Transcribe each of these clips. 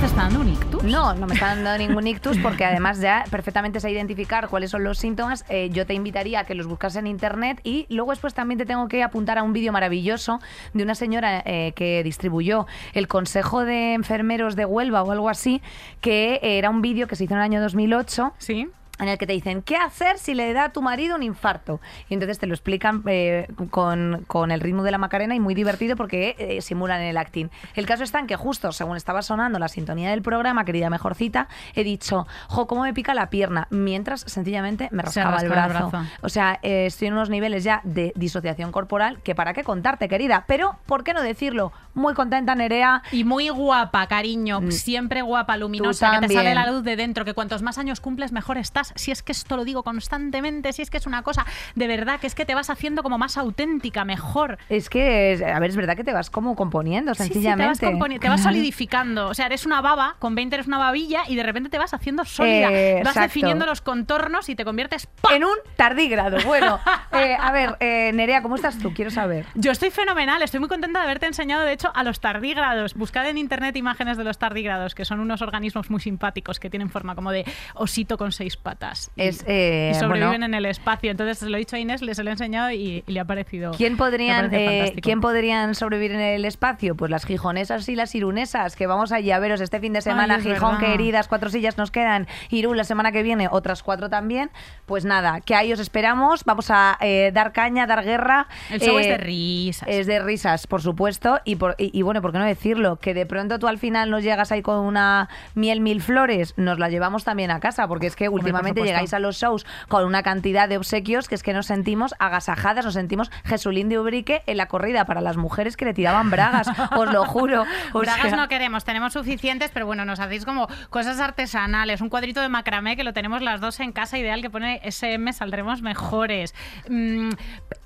¿Este está dando un ictus? No, no me está dando ningún ictus porque además ya perfectamente sé identificar cuáles son los síntomas. Eh, yo te invitaría a que los buscas en internet y luego después también te tengo que apuntar a un vídeo maravilloso de una señora eh, que distribuyó el Consejo de Enfermeros de Huelva o algo así, que era un vídeo que se hizo en el año 2008 Sí. En el que te dicen qué hacer si le da a tu marido un infarto. Y entonces te lo explican eh, con, con el ritmo de la Macarena y muy divertido porque eh, simulan el acting. El caso está en que justo según estaba sonando la sintonía del programa, querida mejorcita, he dicho, jo, cómo me pica la pierna, mientras sencillamente me rascaba el brazo. O sea, eh, estoy en unos niveles ya de disociación corporal que para qué contarte, querida. Pero, ¿por qué no decirlo? Muy contenta, Nerea. Y muy guapa, cariño. Siempre guapa, luminosa, que te sale la luz de dentro. Que cuantos más años cumples, mejor estás. Si es que esto lo digo constantemente, si es que es una cosa de verdad, que es que te vas haciendo como más auténtica, mejor. Es que, a ver, es verdad que te vas como componiendo, Sí, sí, sencillamente. te, vas componi- te vas solidificando. O sea, eres una baba, con 20 eres una babilla y de repente te vas haciendo sólida. Eh, vas definiendo los contornos y te conviertes. En un tardígrado. Bueno, eh, a ver, eh, Nerea, ¿cómo estás tú? Quiero saber. Yo estoy fenomenal, estoy muy contenta de haberte enseñado, de hecho, a los tardígrados. Buscad en internet imágenes de los tardígrados, que son unos organismos muy simpáticos que tienen forma como de osito con seis patas. Y, Es, eh, y sobreviven bueno. en el espacio. Entonces, se lo he dicho a Inés, les lo he enseñado y, y le ha parecido. ¿Quién podrían, eh. ¿Quién podrían sobrevivir en el espacio? Pues las gijonesas y las irunesas, que vamos allí a veros este fin de semana. Gijón, verdad. queridas, cuatro sillas nos quedan. Irún la semana que viene, otras cuatro también. Pues nada, que ahí os esperamos. Vamos a eh, dar caña, dar guerra. El show es Eh, de risas. Es de risas, por supuesto. Y, por- y, y bueno, ¿por qué no decirlo? Que de pronto tú al final nos llegas ahí con una miel mil flores, nos la llevamos también a casa, porque es que últimamente llegáis a los shows con una cantidad de obsequios que es que nos sentimos agasajadas, nos sentimos Jesulín de Ubrique en la corrida para las mujeres que le tiraban bragas, os lo juro. O Bragas sea, no queremos, tenemos suficientes, pero bueno, nos hacéis como cosas artesanales, un cuadrito de macramé que lo tenemos las dos en casa, ideal que pone SM, saldremos mejores. Mm,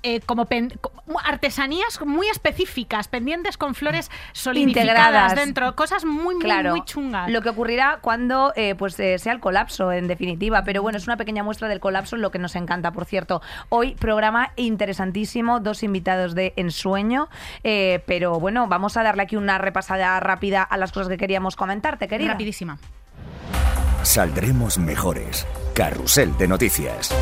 eh, como pen- artesanías muy específicas, pendientes con flores solidificadas Integradas. dentro, cosas muy, muy, Claro, muy chungas. lo que ocurrirá cuando eh, pues eh, sea el colapso, en definitiva. Pero bueno, es una pequeña muestra del colapso, lo que nos encanta, por cierto. Hoy programa interesantísimo, dos invitados de ensueño. eh, pero bueno, vamos a darle aquí una repasada rápida a las cosas que queríamos comentarte, querida. Rapidísima. Saldremos mejores. Carrusel de noticias.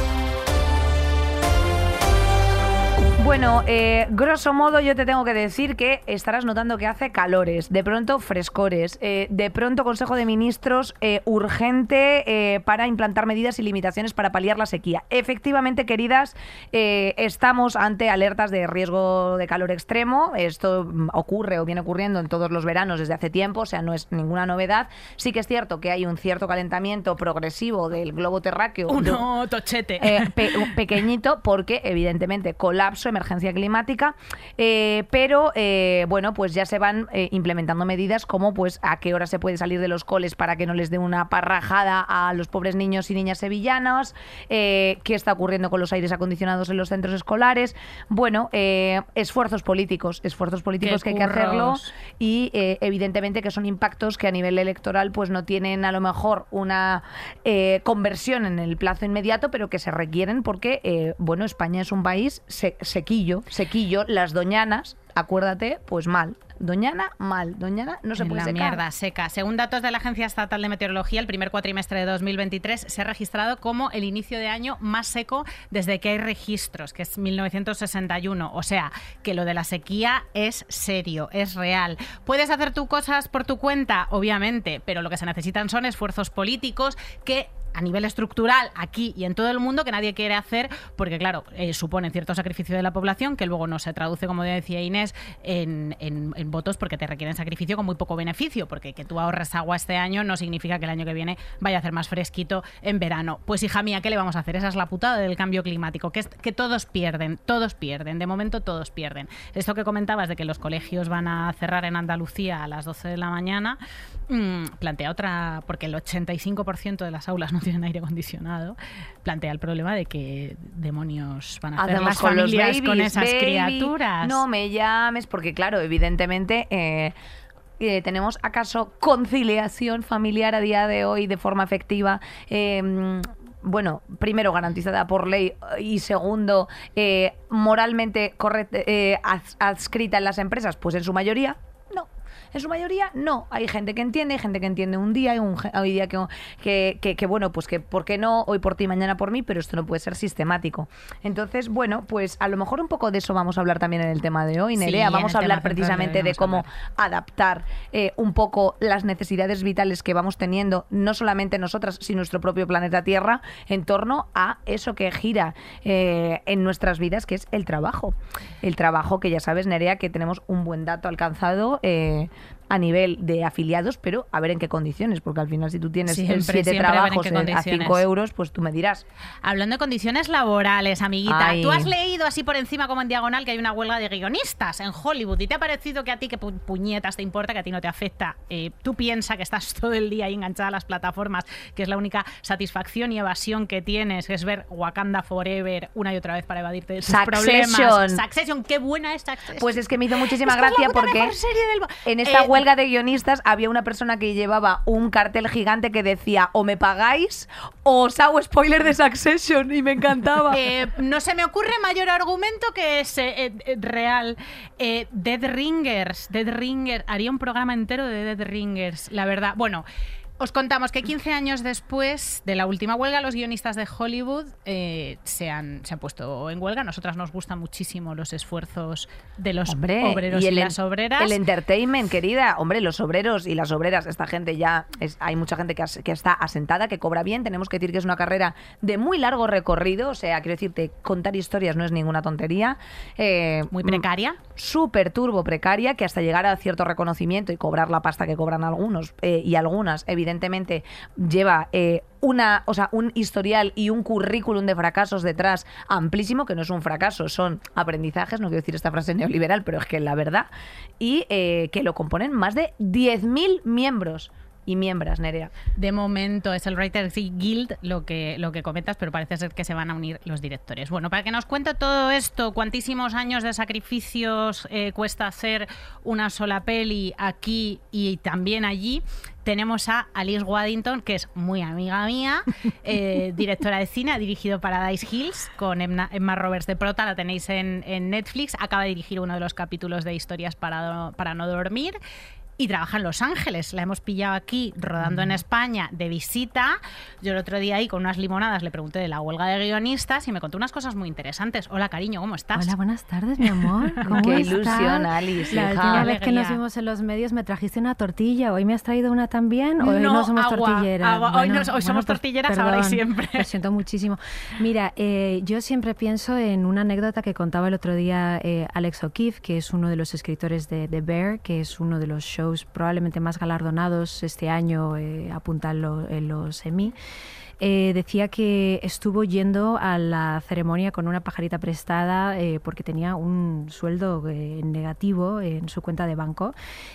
Bueno, eh, grosso modo yo te tengo que decir que estarás notando que hace calores, de pronto frescores, eh, de pronto Consejo de Ministros eh, urgente para implantar medidas y limitaciones para paliar la sequía. Efectivamente, queridas, estamos ante alertas de riesgo de calor extremo. Esto mm, ocurre o viene ocurriendo en todos los veranos desde hace tiempo, o sea, no es ninguna novedad. Sí que es cierto que hay un cierto calentamiento progresivo del globo terráqueo. Uno tochete. pe- pequeñito porque evidentemente colapso, emergencia climática, eh, pero eh, bueno, pues ya se van eh, implementando medidas como pues a qué hora se puede salir de los coles para que no les dé una parrajada a los pobres niños y niñas sevillanos, eh, qué está ocurriendo con los aires acondicionados en los centros escolares, bueno, esfuerzos políticos, esfuerzos políticos Qué que hay que hacerlo y evidentemente que son impactos que a nivel electoral pues no tienen a lo mejor una conversión en el plazo inmediato, pero que se requieren porque, bueno, España es un país se- sequillo, sequillo, las doñanas, acuérdate, pues mal. Doñana, mal. Doñana no se puede la secar. mierda seca. Según datos de la Agencia Estatal de Meteorología, el primer cuatrimestre de 2023 se ha registrado como el inicio de año más seco desde que hay registros, que es 1961. O sea, que lo de la sequía es serio, es real. ¿Puedes hacer tú cosas por tu cuenta? Obviamente, pero lo que se necesitan son esfuerzos políticos que a nivel estructural aquí y en todo el mundo que nadie quiere hacer porque, claro, eh, suponen cierto sacrificio de la población que luego no se traduce, como decía Inés, en votos porque te requieren sacrificio con muy poco beneficio, porque que tú ahorres agua este año no significa que el año que viene vaya a hacer más fresquito en verano. Pues hija mía, ¿qué le vamos a hacer? Esa es la putada del cambio climático, que es que todos pierden, todos pierden, de momento todos pierden. Esto que comentabas de que los colegios van a cerrar en Andalucía a las 12 de la mañana, mm, plantea otra, porque el 85% de las aulas no tienen aire acondicionado, plantea el problema de que demonios van a hacer Hacemos las con con esas baby, criaturas. No me llames, porque claro, evidentemente eh, eh, tenemos acaso conciliación familiar a día de hoy de forma efectiva. Eh, bueno, primero garantizada por ley y segundo, eh, moralmente correcta, eh, ads- adscrita en las empresas? Pues en su mayoría. En su mayoría, no. Hay gente que entiende, hay gente que entiende un día, y un, hay día que, que, que- que, bueno, pues que por qué no, hoy por ti, mañana por mí, pero esto no puede ser sistemático. Entonces, bueno, pues a lo mejor un poco de eso vamos a hablar también en el tema de hoy, Nerea. vamos a hablar precisamente de cómo adaptar eh, un poco las necesidades vitales que vamos teniendo, no solamente nosotras, sino nuestro propio planeta Tierra, en torno a eso que gira eh, en nuestras vidas, que es el trabajo. El trabajo que ya sabes, Nerea, que tenemos un buen dato alcanzado. eh, a nivel de afiliados, pero a ver en qué condiciones, porque al final si tú tienes Siempre, siete a trabajos eh, a 5 condiciones. euros, pues tú me dirás. Hablando de condiciones laborales, amiguita, Ay. tú has leído así por encima como en diagonal que hay una huelga de guionistas en Hollywood y te ha parecido que a ti que pu- puñetas te importa, que a ti no te afecta. Eh, tú piensas que estás todo el día ahí enganchada a las plataformas, que es la única satisfacción y evasión que tienes, que es ver Wakanda Forever una y otra vez para evadirte de tus Succession. problemas. Succession, qué buena es Succession. Pues es que me hizo muchísima es la gracia puta porque serie del en esta Eh, huelga de guionistas había una persona que llevaba un cartel gigante que decía o me pagáis o os hago spoiler de Succession y me encantaba. Eh, no se me ocurre mayor argumento que ese eh, eh, real. Eh, Dead Ringers. Dead Ringers. Haría un programa entero de Dead Ringers, la verdad. Bueno. Os contamos que 15 años después de la última huelga, los guionistas de Hollywood eh, se, han, se han puesto en huelga. Nosotras nos gustan muchísimo los esfuerzos de los Hombre, obreros y, el, las obreras. el entertainment, querida. Hombre, los obreros y las obreras, esta gente ya, es, hay mucha gente que, as- que está asentada, que cobra bien. Tenemos que decir que es una carrera de muy largo recorrido. O sea, quiero decirte, contar historias no es ninguna tontería. Eh, muy precaria. súper turbo precaria que hasta llegar a cierto reconocimiento y cobrar la pasta que cobran algunos eh, y algunas evidentemente lleva eh, una o sea un historial y un currículum de fracasos detrás amplísimo que no es un fracaso son aprendizajes no quiero decir esta frase neoliberal pero es que la verdad y eh, que lo componen más de 10.000 miembros y miembros Nerea De momento es el Writers Guild lo que, lo que comentas, pero parece ser que se van a unir los directores. Bueno, para que nos cuente todo esto, cuantísimos años de sacrificios eh, cuesta hacer una sola peli aquí y también allí, tenemos a Alice Waddington, que es muy amiga mía, eh, directora de cine, ha dirigido Paradise Hills con Emma, Emma Roberts de Prota, la tenéis en, en Netflix, acaba de dirigir uno de los capítulos de Historias para, para no dormir y trabaja en Los Ángeles. La hemos pillado aquí rodando en España de visita. Yo el otro día ahí con unas limonadas le pregunté de la huelga de guionistas y me contó unas cosas muy interesantes. Hola, cariño, ¿cómo estás? Hola, buenas tardes, mi amor. ¿Cómo Qué estás? ilusión, Alice, La última vez que nos vimos en los medios me trajiste una tortilla. ¿Hoy me has traído una también? ¿O hoy No, no somos agua, tortilleras? agua. Hoy no- hoy somos pues, tortilleras ahora y perdón, siempre. Lo siento muchísimo. Mira, eh, yo siempre pienso en una anécdota que contaba el otro día eh, Alex O'Keefe, que es uno de los escritores de The Bear, que es uno de los shows probablemente más galardonados este año, eh, apunta en, lo- en los Emmy. Eh, decía que estuvo yendo a la ceremonia con una pajarita prestada eh, porque tenía un sueldo eh, negativo en su cuenta de banco.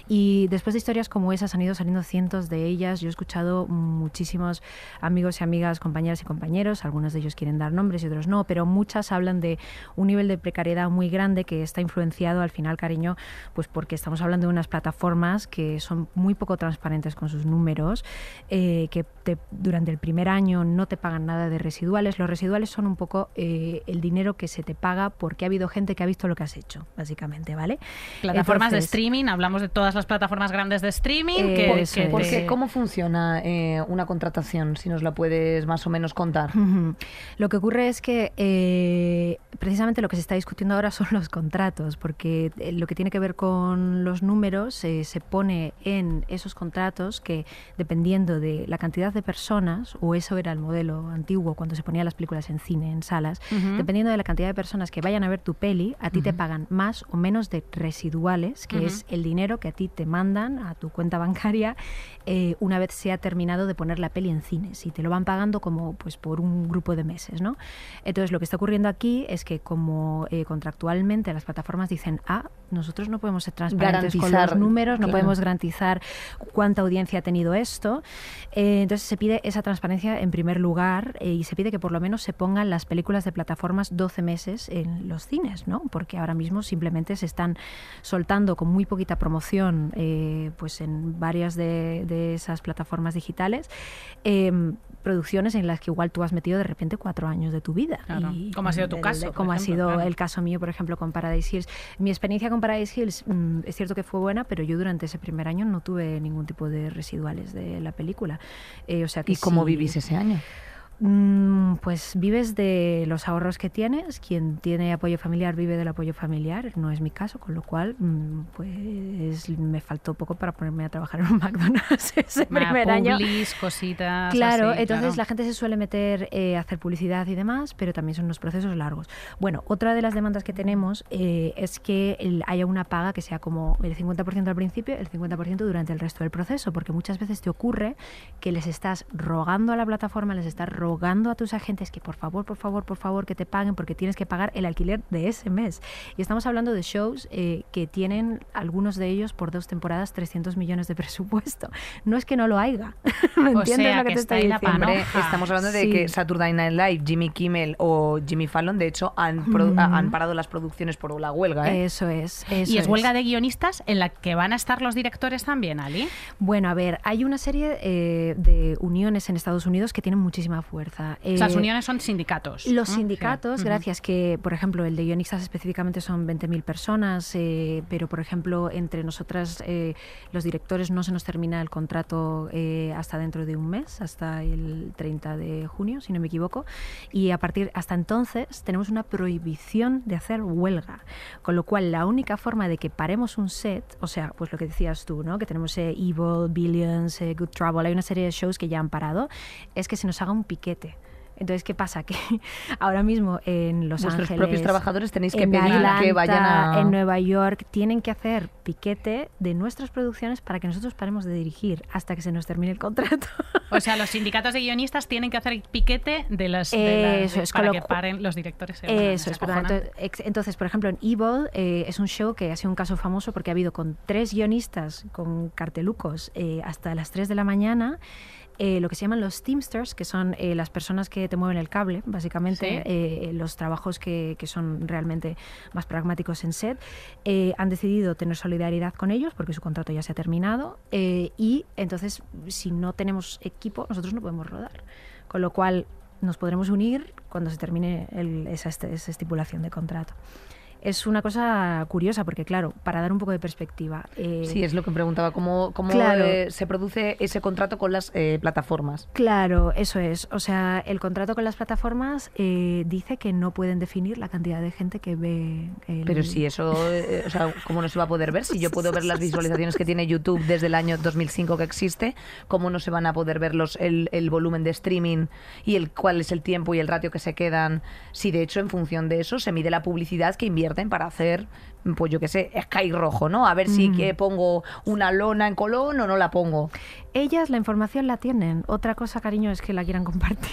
Y después de historias como esas han ido saliendo cientos de ellas. Yo he escuchado muchísimos amigos y amigas, compañeras y compañeros, algunos de ellos quieren dar nombres y otros no, pero muchas hablan de un nivel de precariedad muy grande que está influenciado al final, cariño, pues porque estamos hablando de unas plataformas que son muy poco transparentes con sus números, eh, que te- durante el primer año no te pagan nada de residuales. Los residuales son un poco eh, el dinero que se te paga porque ha habido gente que ha visto lo que has hecho, básicamente, ¿vale? Plataformas de Entonces, streaming, hablamos de todas las plataformas grandes de streaming. Eh, que, eso que es. te- porque cómo funciona eh, una contratación si nos la puedes más o menos contar. Lo que ocurre es que eh, precisamente lo que se está discutiendo ahora son los contratos, porque eh, lo que tiene que ver con los números eh, se pone en esos contratos que dependiendo de la cantidad de personas, o eso era el modelo antiguo cuando se ponían las películas en cine, en salas, dependiendo de la cantidad de personas que vayan a ver tu peli, a ti te pagan más o menos de residuales, que es el dinero que a ti te mandan a tu cuenta bancaria eh, una vez se ha terminado de poner la peli en cines y te lo van pagando como pues por un grupo de meses, ¿no? Entonces lo que está ocurriendo aquí es que como eh, contractualmente las plataformas dicen, ah, nosotros no podemos ser transparentes con los números, no claro. podemos garantizar cuánta audiencia ha tenido esto, eh, entonces se pide esa transparencia en primer lugar eh, y se pide que por lo menos se pongan las películas de plataformas 12 meses en los cines, ¿no? Porque ahora mismo simplemente se están soltando con muy poquita promoción eh, pues en varias de, esas plataformas digitales. eh, producciones en las que igual tú has metido de repente cuatro años de tu vida. Claro. Como ha sido tu el- caso, Como ha sido claro. el caso mío, por ejemplo, con Paradise Hills. Mi experiencia con Paradise Hills mm, es cierto que fue buena, pero yo durante ese primer año no tuve ningún tipo de residuales de la película. Eh, o sea que ¿Y cómo vivís ese año? Mm, Pues vives de los ahorros que tienes. Quien tiene apoyo familiar vive del apoyo familiar. No es mi caso, con lo cual, mm, pues me faltó poco para ponerme a trabajar en un McDonald's ese Bueno, primer año. publis, cositas. Claro, así, entonces claro. la gente se suele meter eh, a hacer publicidad y demás, pero también son unos procesos largos. Bueno, otra de las demandas que tenemos eh, es que el- haya una paga que sea como el 50% al principio, el 50% durante el resto del proceso, porque muchas veces te ocurre que les estás rogando a la plataforma, les estás rogando a tus agentes que por favor, por favor, por favor, que te paguen porque tienes que pagar el alquiler de ese mes. Y estamos hablando de shows eh, que tienen algunos de ellos por dos temporadas 300 millones de presupuesto. No es que no lo haya. ¿Me O entiendes sea, lo que que te está estoy diciendo? Estamos hablando de Sí. que Saturday Night Live, Jimmy Kimmel o Jimmy Fallon, de hecho, han, Mm. han parado las producciones por la huelga. ¿eh? Eso es. Eso Y es huelga de guionistas en la que van a estar los directores también, Ali. Bueno, a ver, hay una serie eh, de uniones en Estados Unidos que tienen muchísima fuerza. O sea, las Eh, uniones son sindicatos. Los sindicatos, Sí. gracias, que por ejemplo el de guionistas específicamente son 20.000 personas, eh, pero por ejemplo entre nosotras eh, los directores no se nos termina el contrato eh, hasta dentro de un mes, hasta el 30 de junio, si no me equivoco, y a partir hasta entonces tenemos una prohibición de hacer huelga, con lo cual la única forma de que paremos un set, o sea, pues lo que decías tú, ¿no? que tenemos eh, Evil, Billions, eh, Good Trouble, hay una serie de shows que ya han parado, es que se nos haga un piquete. Entonces, ¿qué pasa? Que ahora mismo en Los Vuestros Ángeles, propios trabajadores tenéis que pedir Atlanta, que vayan a... en Nueva York, tienen que hacer piquete de nuestras producciones para que nosotros paremos de dirigir hasta que se nos termine el contrato. O sea, los sindicatos de guionistas tienen que hacer piquete de las, de las- Eso es, para que paren los directores. unan, Eso es, entonces, entonces, por ejemplo, en Evil eh, es un show que ha sido un caso famoso porque ha habido con tres guionistas con cartelucos eh, hasta las 3 de la mañana. Eh, lo que se llaman los Teamsters, que son eh, las personas que te mueven el cable, básicamente, Sí. eh, los trabajos que, que son realmente más pragmáticos en set, han decidido tener solidaridad con ellos porque su contrato ya se ha terminado y entonces si no tenemos equipo nosotros no podemos rodar. Con lo cual nos podremos unir cuando se termine el- esa, esa estipulación de contrato. Es una cosa curiosa porque, claro, para dar un poco de perspectiva. eh, Sí, es lo que preguntaba, ¿cómo, cómo Claro. eh, se produce ese contrato con las eh, plataformas? Claro, eso es. O sea, el contrato con las plataformas eh, dice que no pueden definir la cantidad de gente que ve el... Pero si eso, eh, o sea, ¿cómo no se va a poder ver? Si yo puedo ver las visualizaciones que tiene YouTube desde el año 2005 que existe, ¿cómo no se van a poder ver los, el, el volumen de streaming y el cuál es el tiempo y el ratio que se quedan? Si de hecho en función de eso se mide la publicidad que invierten para hacer, pues yo qué sé, Sky Rojo, ¿no? A ver si Mm. que pongo una lona en Colón o no la pongo. Ellas la información la tienen. Otra cosa, cariño, es que la quieran compartir.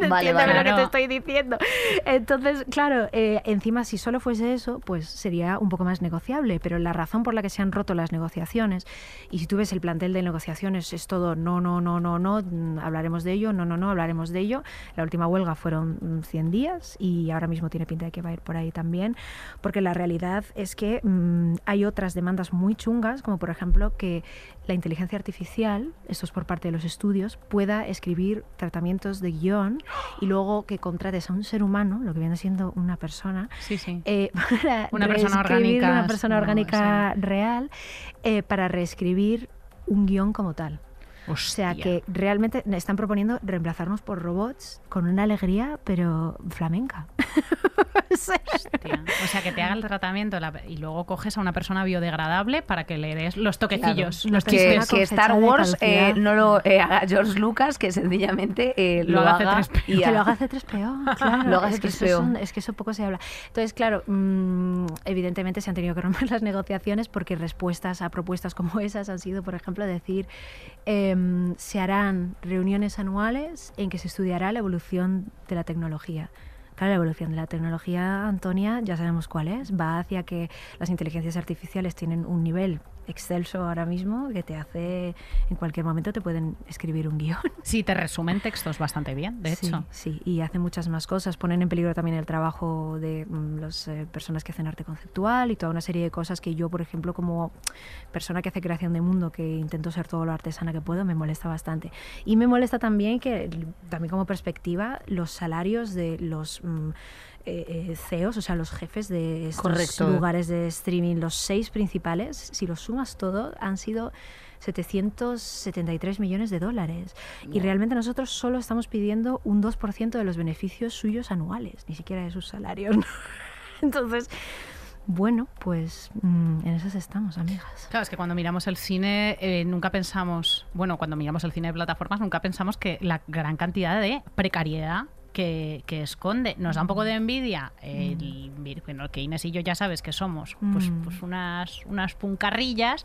Vale, Entiéndeme vale. lo que te estoy diciendo. Entonces, claro, eh, encima si solo fuese eso, pues sería un poco más negociable. Pero la razón por la que se han roto las negociaciones, y si tú ves el plantel de negociaciones, es todo no, no, no, no, no, mm, hablaremos de ello, no, no, no, hablaremos de ello. La última huelga fueron mm, 100 días y ahora mismo tiene pinta de que va a ir por ahí también, porque la realidad es que mm, hay otras demandas muy chungas, como por ejemplo que la inteligencia artificial, esto es por parte de los estudios, pueda escribir tratamientos de guion y luego que contrates a un ser humano, lo que viene siendo una persona, Sí, sí. eh, para Una persona orgánica, una persona no, orgánica real, eh, para reescribir un guion como tal. O sea que realmente están proponiendo reemplazarnos por robots con una alegría, pero flamenca. O sea, Hostia. O sea, que te haga el tratamiento la- y luego coges a una persona biodegradable para que le des los toquecillos, Claro. los que, que Star Wars eh, no lo eh, haga George Lucas, que sencillamente eh, Lo lo, haga haga C3PO. y que lo haga C3PO, claro. Lo haga es, que eso C3PO. es un- es que eso poco se habla. Entonces, claro, mm, evidentemente se han tenido que romper las negociaciones porque respuestas a propuestas como esas han sido, por ejemplo, decir em, se harán reuniones anuales en que se estudiará la evolución de la tecnología. Claro, la evolución de la tecnología, Antonia, ya sabemos cuál es. Va hacia que las inteligencias artificiales tienen un nivel excelso ahora mismo que te hace, en cualquier momento te pueden escribir un guion. Sí, te resumen textos bastante bien, de Sí, hecho. Sí, y hace muchas más cosas. Ponen en peligro también el trabajo de mm, las eh, personas que hacen arte conceptual y toda una serie de cosas que yo, por ejemplo, como persona que hace creación de mundo, que intento ser todo lo artesana que puedo, me molesta bastante. Y me molesta también que, también como perspectiva, los salarios de los... mm, eh, eh, CEOs, o sea, los jefes de estos Correcto. lugares de streaming, los seis principales, si los sumas todo, han sido 773 millones de dólares. Y realmente nosotros solo estamos pidiendo un 2% de los beneficios suyos anuales, ni siquiera de sus salarios. ¿no? Entonces, bueno, pues mm, en esas estamos, amigas. Claro, es que cuando miramos el cine eh, nunca pensamos, bueno, cuando miramos el cine de plataformas nunca pensamos que la gran cantidad de precariedad que, que esconde. Nos da un poco de envidia el, bueno, que Inés y yo ya sabes que somos pues, pues unas, unas puncarrillas,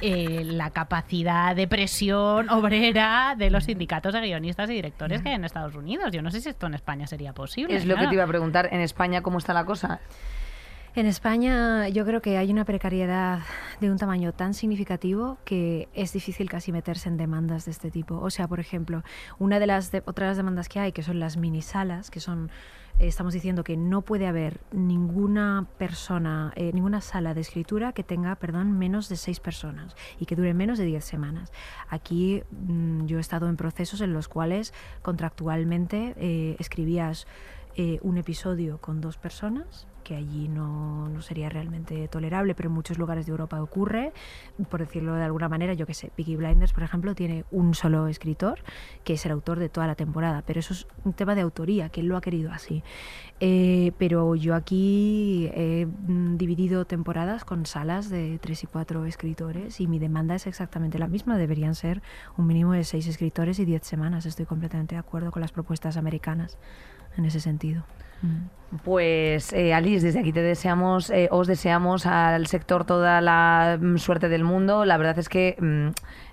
eh, la capacidad de presión obrera de los sindicatos de guionistas y directores que hay en Estados Unidos. Yo no sé si esto en España sería posible. Es lo que te iba a preguntar. En España, ¿cómo está la cosa? En España yo creo que hay una precariedad de un tamaño tan significativo que es difícil casi meterse en demandas de este tipo. O sea, por ejemplo, una de las de- otras demandas que hay, que son las minisalas, que son eh, estamos diciendo que no puede haber ninguna persona, eh, ninguna sala de escritura que tenga, perdón, menos de seis personas y que dure menos de diez semanas. Aquí mm, yo he estado en procesos en los cuales contractualmente eh, escribías eh, un episodio con dos personas, que allí no, no sería realmente tolerable, pero en muchos lugares de Europa ocurre. Por decirlo de alguna manera, yo que sé, Peaky Blinders, por ejemplo, tiene un solo escritor, que es el autor de toda la temporada, pero eso es un tema de autoría, que él lo ha querido así. Eh, pero yo aquí he mm, dividido temporadas con salas de tres y cuatro escritores y mi demanda es exactamente la misma. Deberían ser un mínimo de seis escritores y diez semanas. Estoy completamente de acuerdo con las propuestas americanas en ese sentido. Mm. Pues eh, Alice, desde aquí te deseamos, eh, os deseamos al sector toda la mm, suerte del mundo. La verdad es que mm,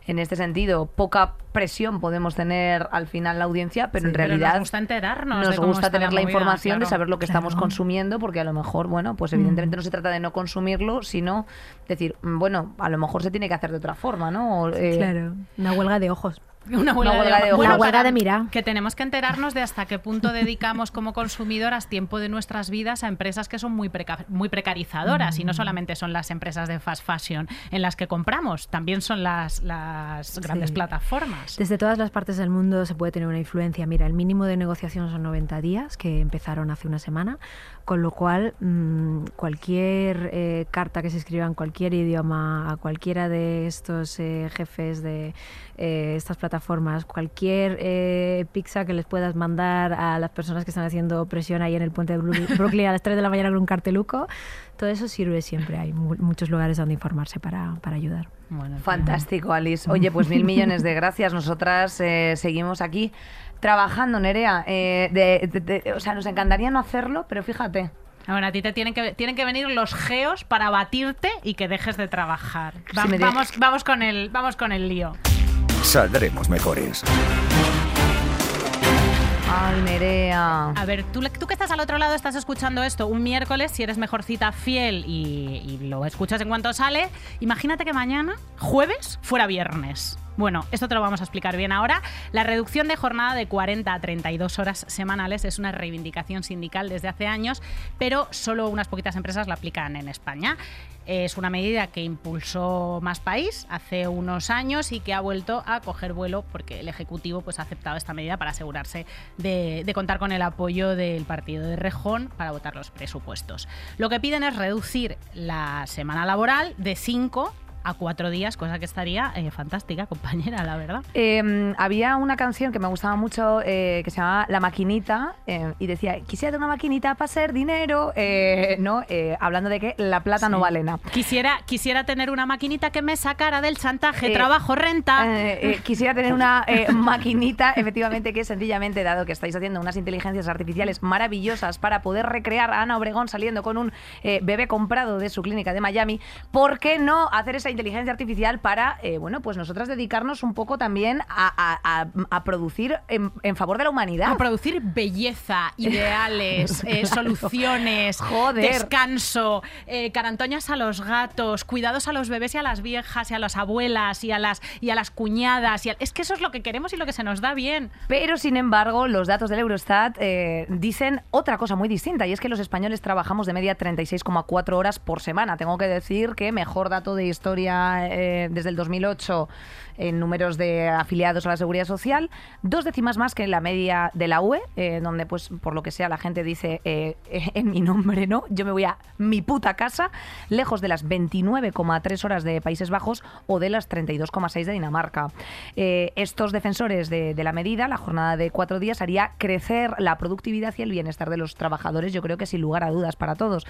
en este sentido poca presión podemos tener al final la audiencia, pero en Pero realidad nos gusta enterarnos. nos cómo gusta está tener la, movida, información de claro. saber lo que estamos Claro. consumiendo, porque a lo mejor, bueno, pues evidentemente no se trata de no consumirlo, sino decir, mm, bueno, a lo mejor se tiene que hacer de otra forma, ¿no? O, eh, Claro, una huelga de ojos. Una huelga, Una huelga de de, ojos. bueno, Una huelga de mirar. Que tenemos que enterarnos de hasta qué punto dedicamos como consumidoras tiempo de nuestras vidas a empresas que son muy, preca- muy precarizadoras. Y no solamente son las empresas de fast fashion en las que compramos, también son las, las grandes Sí. plataformas. Desde todas las partes del mundo se puede tener una influencia. Mira, el mínimo de negociación son 90 días, que empezaron hace una semana, con lo cual mm, cualquier eh, carta que se escriba en cualquier idioma a cualquiera de estos eh, jefes de eh, estas plataformas, cualquier eh, pizza que les puedas mandar a las personas que están haciendo presión ahí en el puente de Bru- Brooklyn a las 3 de la mañana con un carteluco, todo eso sirve siempre. Hay mu- muchos lugares donde informarse para, para ayudar. Bueno, Fantástico, Alice. Oye, pues mil millones de gracias. Nosotras eh, seguimos aquí trabajando, Nerea. Eh, de- de- de- o sea, nos encantaría no hacerlo, pero fíjate. Bueno, a ti te tienen que, tienen que venir los geos para batirte y que dejes de trabajar. Va- Sí, vamos, vamos, con el, vamos con el lío. Saldremos mejores. Ay, Nerea. A ver, tú, tú que estás al otro lado estás escuchando esto un miércoles, si eres mejorcita fiel y, y lo escuchas en cuanto sale, imagínate que mañana, jueves, fuera viernes. Bueno, esto te lo vamos a explicar bien ahora. La reducción de jornada de 40 a 32 horas semanales es una reivindicación sindical desde hace años, pero solo unas poquitas empresas la aplican en España. Es una medida que impulsó Más País hace unos años y que ha vuelto a coger vuelo porque el Ejecutivo pues, ha aceptado esta medida para asegurarse de, de contar con el apoyo del partido de Rejón para votar los presupuestos. Lo que piden es reducir la semana laboral de 5 a 4 días, cosa que estaría eh, fantástica, compañera, la verdad. Eh, había una canción que me gustaba mucho eh, que se llamaba La Maquinita eh, y decía, quisiera tener una maquinita para hacer dinero, eh, ¿no? Hablando de que la plata no vale nada. Quisiera, quisiera tener una maquinita que me sacara del chantaje, trabajo, renta. Quisiera tener una maquinita, efectivamente, que sencillamente, dado que estáis haciendo unas inteligencias artificiales maravillosas para poder recrear a Ana Obregón saliendo con un bebé comprado de su clínica de Miami, ¿por qué no hacer esa inteligencia artificial para, eh, bueno, pues nosotras dedicarnos un poco también a, a- a- a producir en, en favor de la humanidad. A producir belleza, ideales, eh, soluciones, Joder. descanso, eh, carantoñas a los gatos, cuidados a los bebés y a las viejas y a las abuelas y a las y a las cuñadas. Y Es que eso es lo que queremos y lo que se nos da bien. Pero, sin embargo, los datos del Eurostat dicen otra cosa muy distinta, y es que los españoles trabajamos de media 36,4 horas por semana. Tengo que decir que mejor dato de historia eh, desde el 2008 en números de afiliados a la Seguridad Social, dos décimas más que la media de la UE, eh, donde, pues, por lo que sea, la gente dice eh, en mi nombre, ¿no? Yo me voy a mi puta casa, lejos de las 29,3 horas de Países Bajos o de las 32,6 de Dinamarca. Estos defensores de, de la medida, la jornada de cuatro días, haría crecer la productividad y el bienestar de los trabajadores, yo creo que sin lugar a dudas para todos.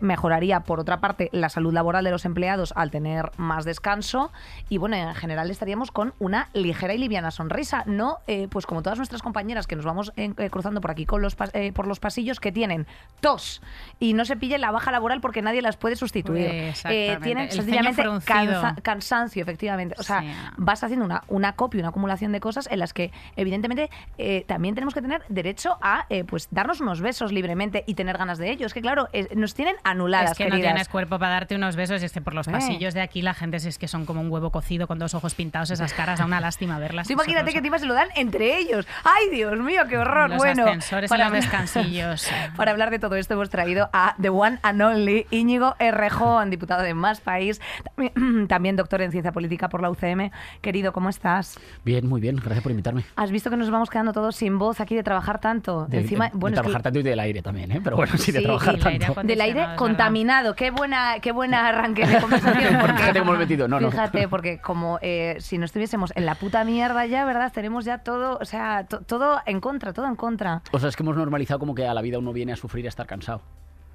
Mejoraría, por otra parte, la salud laboral de los empleados al tener más descanso y, bueno, en general estaríamos con una ligera y liviana sonrisa, no eh, pues como todas nuestras compañeras que nos vamos eh, eh, cruzando por aquí con los eh, por los pasillos que tienen tos y no se pillen la baja laboral porque nadie las puede sustituir. Eh, tienen sencillamente cansa- cansancio, efectivamente. O sea, Sí. vas haciendo una, una copia, una acumulación de cosas en las que, evidentemente, eh, también tenemos que tener derecho a pues darnos unos besos libremente y tener ganas de ello. Es que, claro, nos tienen anuladas, es que no queridas. tienes cuerpo para darte unos besos y es que por los Eh. De aquí la gente es que son como un huevo cocido con dos ojos pintados, esas caras, da una lástima verlas. Es imagínate que encima se lo dan entre ellos. ¡Ay, Dios mío, qué horror! Los bueno, ascensores en los descansillos. Para hablar de todo esto hemos traído a The One and Only Íñigo Errejón, diputado de Más País, también, también doctor en Ciencia Política por la UCM. Querido, ¿cómo estás? Bien, muy bien, gracias por invitarme. ¿Has visto que nos vamos quedando todos sin voz aquí de trabajar tanto? De, Encima, de- de bueno, es que- trabajar tanto y del aire también, ¿eh? Pero bueno, sí, de Sí, trabajar tanto. del aire contaminado. Qué buena, qué buena arranque de conversación. Porque, Fíjate cómo lo he metido, no, no. Fíjate, porque como eh, si no estuviésemos en la puta mierda ya, ¿verdad? Tenemos ya todo, o sea, to- todo en contra, todo en contra. O sea, es que hemos normalizado como que a la vida uno viene a sufrir y a estar cansado.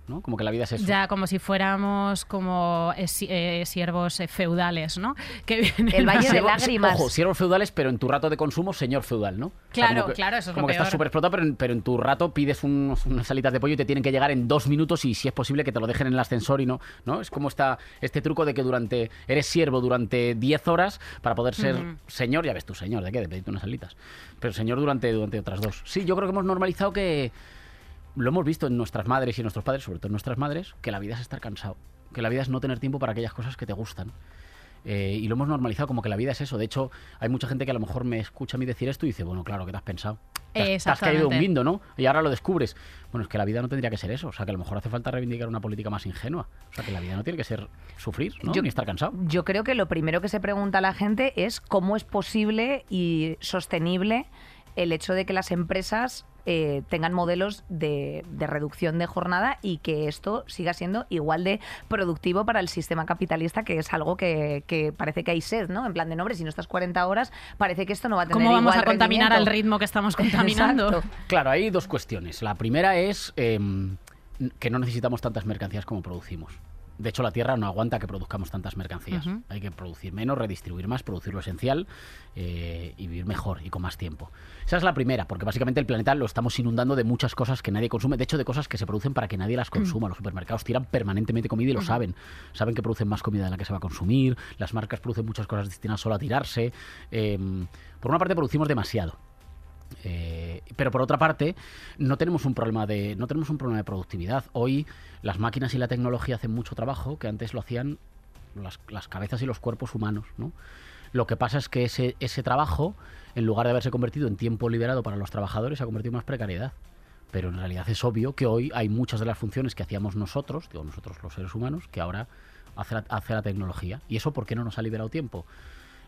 ¿No? Como que la vida es eso. Ya como si fuéramos como eh, eh, siervos eh, feudales, ¿no? Que vienen El Valle a- de lágrimas. Ojo, siervos feudales, pero en tu rato de consumo, señor feudal, ¿no? O sea, Claro, que- claro, eso es lo Como que estás peor. súper explotado, pero, en- pero en tu rato pides unas salitas de pollo y te tienen que llegar en dos minutos y si es posible que te lo dejen en el ascensor y no, ¿no? Es como está este truco de que durante eres siervo durante 10 horas para poder ser señor, ya ves tú, señor, ¿de qué? De pedirte unas salitas. Pero señor durante, durante otras dos. Sí, yo creo que hemos normalizado que lo hemos visto en nuestras madres y en nuestros padres, sobre todo en nuestras madres, que la vida es estar cansado, que la vida es no tener tiempo para aquellas cosas que te gustan. Eh, y lo hemos normalizado como que la vida es eso. De hecho, hay mucha gente que a lo mejor me escucha a mí decir esto y dice, bueno, claro, ¿qué te has pensado? Te has, te has caído un guindo, ¿no? Y ahora lo descubres. Bueno, es que la vida no tendría que ser eso. O sea, que a lo mejor hace falta reivindicar una política más ingenua. O sea, que la vida no tiene que ser sufrir, ¿no? Yo- Ni estar cansado. Yo creo que lo primero que se pregunta a la gente es cómo es posible y sostenible el hecho de que las empresas eh, tengan modelos de, de reducción de jornada y que esto siga siendo igual de productivo para el sistema capitalista, que es algo que, que parece que hay sed, ¿no? En plan de nombre, si no estás 40 horas, parece que esto no va a tener ¿Cómo vamos a contaminar al ritmo que estamos contaminando? Exacto. Claro, hay dos cuestiones. La primera es em, que no necesitamos tantas mercancías como producimos. De hecho, la Tierra no aguanta que produzcamos tantas mercancías. Hay que producir menos, redistribuir más, producir lo esencial eh, y vivir mejor y con más tiempo. Esa es la primera, porque básicamente el planeta lo estamos inundando de muchas cosas que nadie consume. De hecho, de cosas que se producen para que nadie las consuma. Los supermercados tiran permanentemente comida y lo saben. Saben que producen más comida de la que se va a consumir. Las marcas producen muchas cosas destinadas solo a tirarse. Em, por una parte, producimos demasiado. Eh, pero por otra parte, no tenemos un problema de no tenemos un problema de productividad. Hoy las máquinas y la tecnología hacen mucho trabajo que antes lo hacían las, cabezas y los cuerpos humanos, ¿no? Lo que pasa es que ese, ese trabajo, en lugar de haberse convertido en tiempo liberado para los trabajadores, se ha convertido en más precariedad. Pero en realidad es obvio que hoy hay muchas de las funciones que hacíamos nosotros, digo nosotros los seres humanos, que ahora hace la, hace la tecnología. ¿Y eso por qué no nos ha liberado tiempo?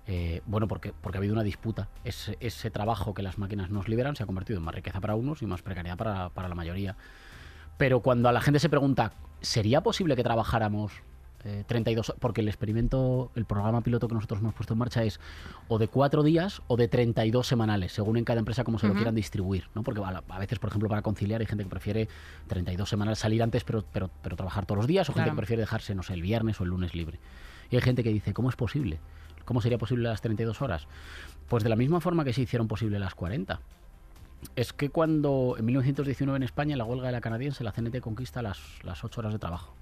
Eh, bueno, porque, porque ha habido una disputa. Ese, ese trabajo que las máquinas nos liberan se ha convertido en más riqueza para unos y más precariedad para, para la mayoría. Pero cuando a la gente se pregunta, ¿sería posible que trabajáramos eh, 32 Porque el experimento, el programa piloto que nosotros hemos puesto en marcha es o de cuatro días o de 32 semanales, según en cada empresa cómo se lo quieran distribuir. ¿no? Porque a, a veces, por ejemplo, para conciliar hay gente que prefiere 32 semanales salir antes pero, pero, pero trabajar todos los días o gente que prefiere dejarse, no sé, el viernes o el lunes libre. Y hay gente que dice, ¿cómo es posible? ¿Cómo sería posible las 32 horas? Pues de la misma forma que se hicieron posible las 40. Es que cuando en 1919 en España, la huelga de la canadiense, la CNT conquista las, las 8 horas de trabajo.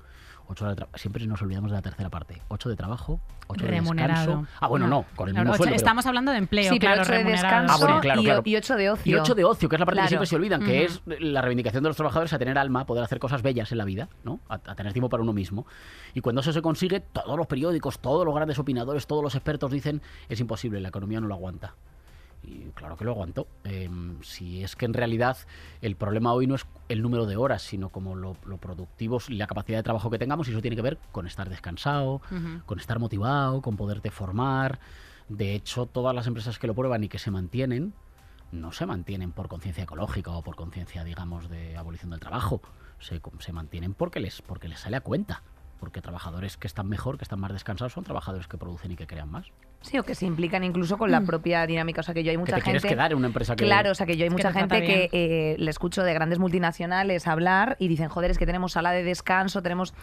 Ocho horas de Siempre nos olvidamos de la tercera parte. Ocho de trabajo, ocho de Remunerado. descanso. Ah, bueno, no, con el Claro, mismo ocho- sueldo. pero- Estamos hablando de empleo, sí, pero claro, ocho de remunerado. descanso Ah, bueno, claro, y, claro. y ocho de ocio. Y ocho de ocio, que es la parte que siempre se olvidan, que es la reivindicación de los trabajadores a tener alma, a poder hacer cosas bellas en la vida, ¿no? A, a tener tiempo para uno mismo. Y cuando eso se consigue, todos los periódicos, todos los grandes opinadores, todos los expertos dicen es imposible, la economía no lo aguanta. Y claro que lo aguantó. Eh, si es que en realidad el problema hoy no es el número de horas, sino como lo, lo productivos y la capacidad de trabajo que tengamos, y eso tiene que ver con estar descansado, con estar motivado, con poderte formar. De hecho, todas las empresas que lo prueban y que se mantienen, no se mantienen por conciencia ecológica o por conciencia, digamos, de abolición del trabajo. Se, se mantienen porque les, porque les sale a cuenta. Porque trabajadores que están mejor, que están más descansados, son trabajadores que producen y que crean más. Sí, o que se implican incluso con la propia dinámica. O sea, que yo hay Que mucha te quieres gente. quedar en una empresa que... Claro, o sea que yo hay que mucha te gente que eh, le escucho de grandes multinacionales hablar y dicen, joder, es que tenemos sala de descanso, tenemos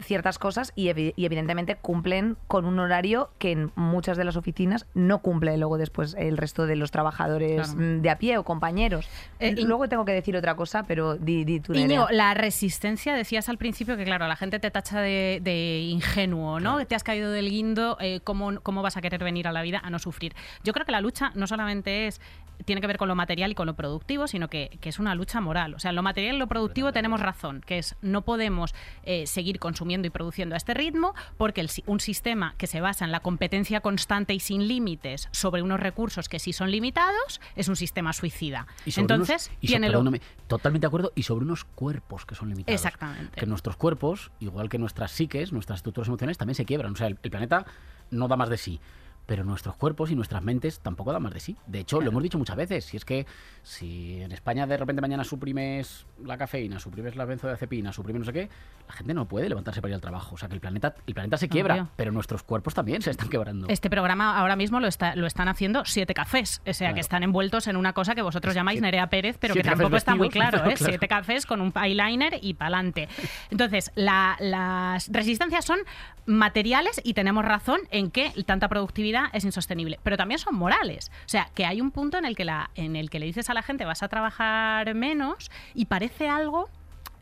ciertas cosas y, evi- y evidentemente cumplen con un horario que en muchas de las oficinas no cumple luego después el resto de los trabajadores Claro. mm, de a pie o compañeros. Eh, y- luego tengo que decir otra cosa, pero di, di tú. Íñigo, la resistencia, decías al principio que, claro, la gente te tacha de, de ingenuo, ¿no? Te has caído del guindo, eh, ¿cómo, ¿cómo vas a querer venir a la vida a no sufrir? Yo creo que la lucha no solamente es tiene que ver con lo material y con lo productivo, sino que, que es una lucha moral. O sea, en lo material y lo productivo tenemos razón, que es no podemos eh, seguir consumiendo y produciendo a este ritmo porque el un sistema que se basa en la competencia constante y sin límites sobre unos recursos que sí son limitados es un sistema suicida. Y sobre unos- Entonces, y so- tiene lo- totalmente de acuerdo, y sobre unos cuerpos que son limitados. Exactamente. Que nuestros cuerpos, igual que nuestras psiques, nuestras estructuras emocionales, también se quiebran. O sea, el, el planeta no da más de sí. Pero nuestros cuerpos y nuestras mentes tampoco dan más de sí. De hecho, lo hemos dicho muchas veces. Si es que si en España de repente mañana suprimes la cafeína, suprimes la benzodiazepina, suprimes no sé qué, la gente no puede levantarse para ir al trabajo. O sea, que el planeta, el planeta se quiebra, Obvio. pero nuestros cuerpos también se están quebrando. Este programa ahora mismo lo, está, lo están haciendo siete cafés, o sea Claro. que están envueltos en una cosa que vosotros llamáis Nerea Pérez, pero que tampoco está muy claro, claro, ¿eh? claro. Siete cafés con un eyeliner y pa'lante. Entonces, la- las resistencias son materiales y tenemos razón en que tanta productividad es insostenible, pero también son morales. O sea, que hay un punto en el que, la, en el que le dices a la gente vas a trabajar menos y parece algo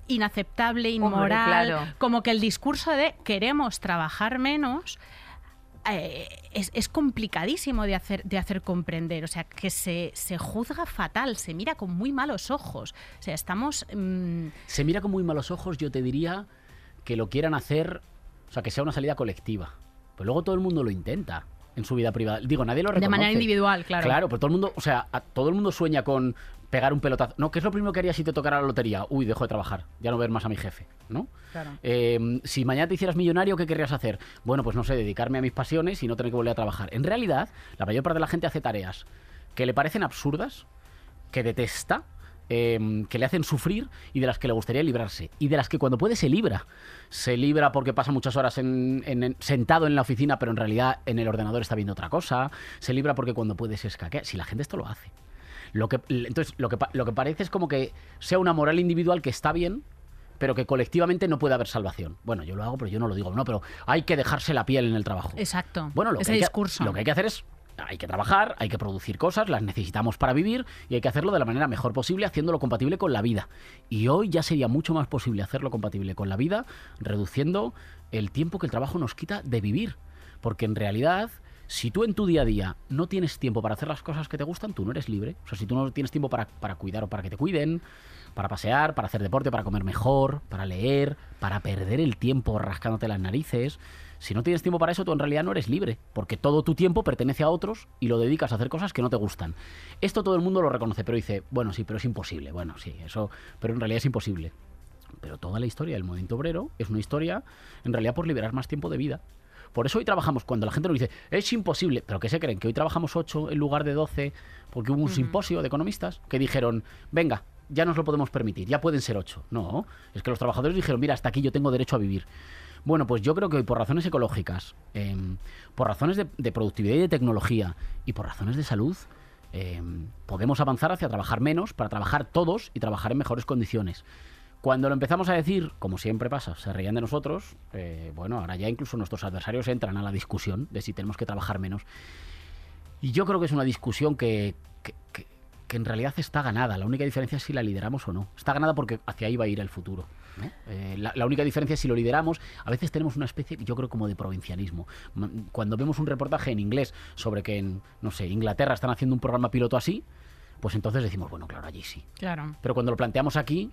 inaceptable, inmoral, claro. como que el discurso de queremos trabajar menos eh, es, es complicadísimo de hacer, de hacer comprender. O sea, que se, se juzga fatal, se mira con muy malos ojos. O sea, estamos... mm, se mira con muy malos ojos, yo te diría que lo quieran hacer, o sea, que sea una salida colectiva. Pero luego todo el mundo lo intenta en su vida privada. Digo, nadie lo reconoce. de manera individual, claro. Claro, pero todo el mundo, o sea, a- todo el mundo sueña con pegar un pelotazo. No, ¿qué es lo primero que harías si te tocara la lotería? Uy, dejo de trabajar, ya no ver más a mi jefe, ¿no? Claro. Eh, si mañana te hicieras millonario, ¿qué querrías hacer? Bueno, pues no sé, dedicarme a mis pasiones y no tener que volver a trabajar. En realidad, la mayor parte de la gente hace tareas que le parecen absurdas, que detesta, eh, que le hacen sufrir y de las que le gustaría librarse. Y de las que cuando puede se libra. Se libra porque pasa muchas horas en- en- en- sentado en la oficina, pero en realidad en el ordenador está viendo otra cosa. Se libra porque cuando puede se escaquea. Si la gente esto lo hace. Lo que, entonces, lo que, lo que parece es como que sea una moral individual que está bien, pero que colectivamente no puede haber salvación. Bueno, yo lo hago, pero yo no lo digo. No, pero hay que dejarse la piel en el trabajo. Exacto. Bueno, lo Ese que, hay que- discurso. lo que hay que hacer es, hay que trabajar, hay que producir cosas, las necesitamos para vivir y hay que hacerlo de la manera mejor posible, haciéndolo compatible con la vida. Y hoy ya sería mucho más posible hacerlo compatible con la vida, reduciendo el tiempo que el trabajo nos quita de vivir. Porque en realidad, si tú en tu día a día no tienes tiempo para hacer las cosas que te gustan, tú no eres libre. O sea, si tú no tienes tiempo para, para cuidar o para que te cuiden, para pasear, para hacer deporte, para comer mejor, para leer, para perder el tiempo rascándote las narices. Si no tienes tiempo para eso, tú en realidad no eres libre, porque todo tu tiempo pertenece a otros y lo dedicas a hacer cosas que no te gustan. Esto todo el mundo lo reconoce, pero dice, bueno, sí, pero es imposible. Bueno, sí, eso, pero en realidad es imposible. Pero toda la historia del movimiento obrero es una historia, en realidad, por liberar más tiempo de vida. Por eso hoy trabajamos, cuando la gente nos dice, es imposible, pero ¿qué se creen? Que hoy trabajamos 8 en lugar de 12, porque hubo un simposio de economistas que dijeron, venga, ya nos lo podemos permitir, ya pueden ser 8. No, es que los trabajadores dijeron, mira, hasta aquí yo tengo derecho a vivir. Bueno, pues yo creo que hoy por razones ecológicas, em, por razones de, de productividad y de tecnología y por razones de salud, em, podemos avanzar hacia trabajar menos para trabajar todos y trabajar en mejores condiciones. Cuando lo empezamos a decir, como siempre pasa, se reían de nosotros, eh, bueno, ahora ya incluso nuestros adversarios entran a la discusión de si tenemos que trabajar menos. Y yo creo que es una discusión que, que- que- que en realidad está ganada. La única diferencia es si la lideramos o no. Está ganada porque hacia ahí va a ir el futuro. Eh, la, única diferencia es si lo lideramos. A veces tenemos una especie, yo creo, como de provincianismo. Cuando vemos un reportaje en inglés sobre que en, no sé, Inglaterra están haciendo un programa piloto así, pues entonces decimos, bueno, claro, allí sí. Claro. Pero cuando lo planteamos aquí,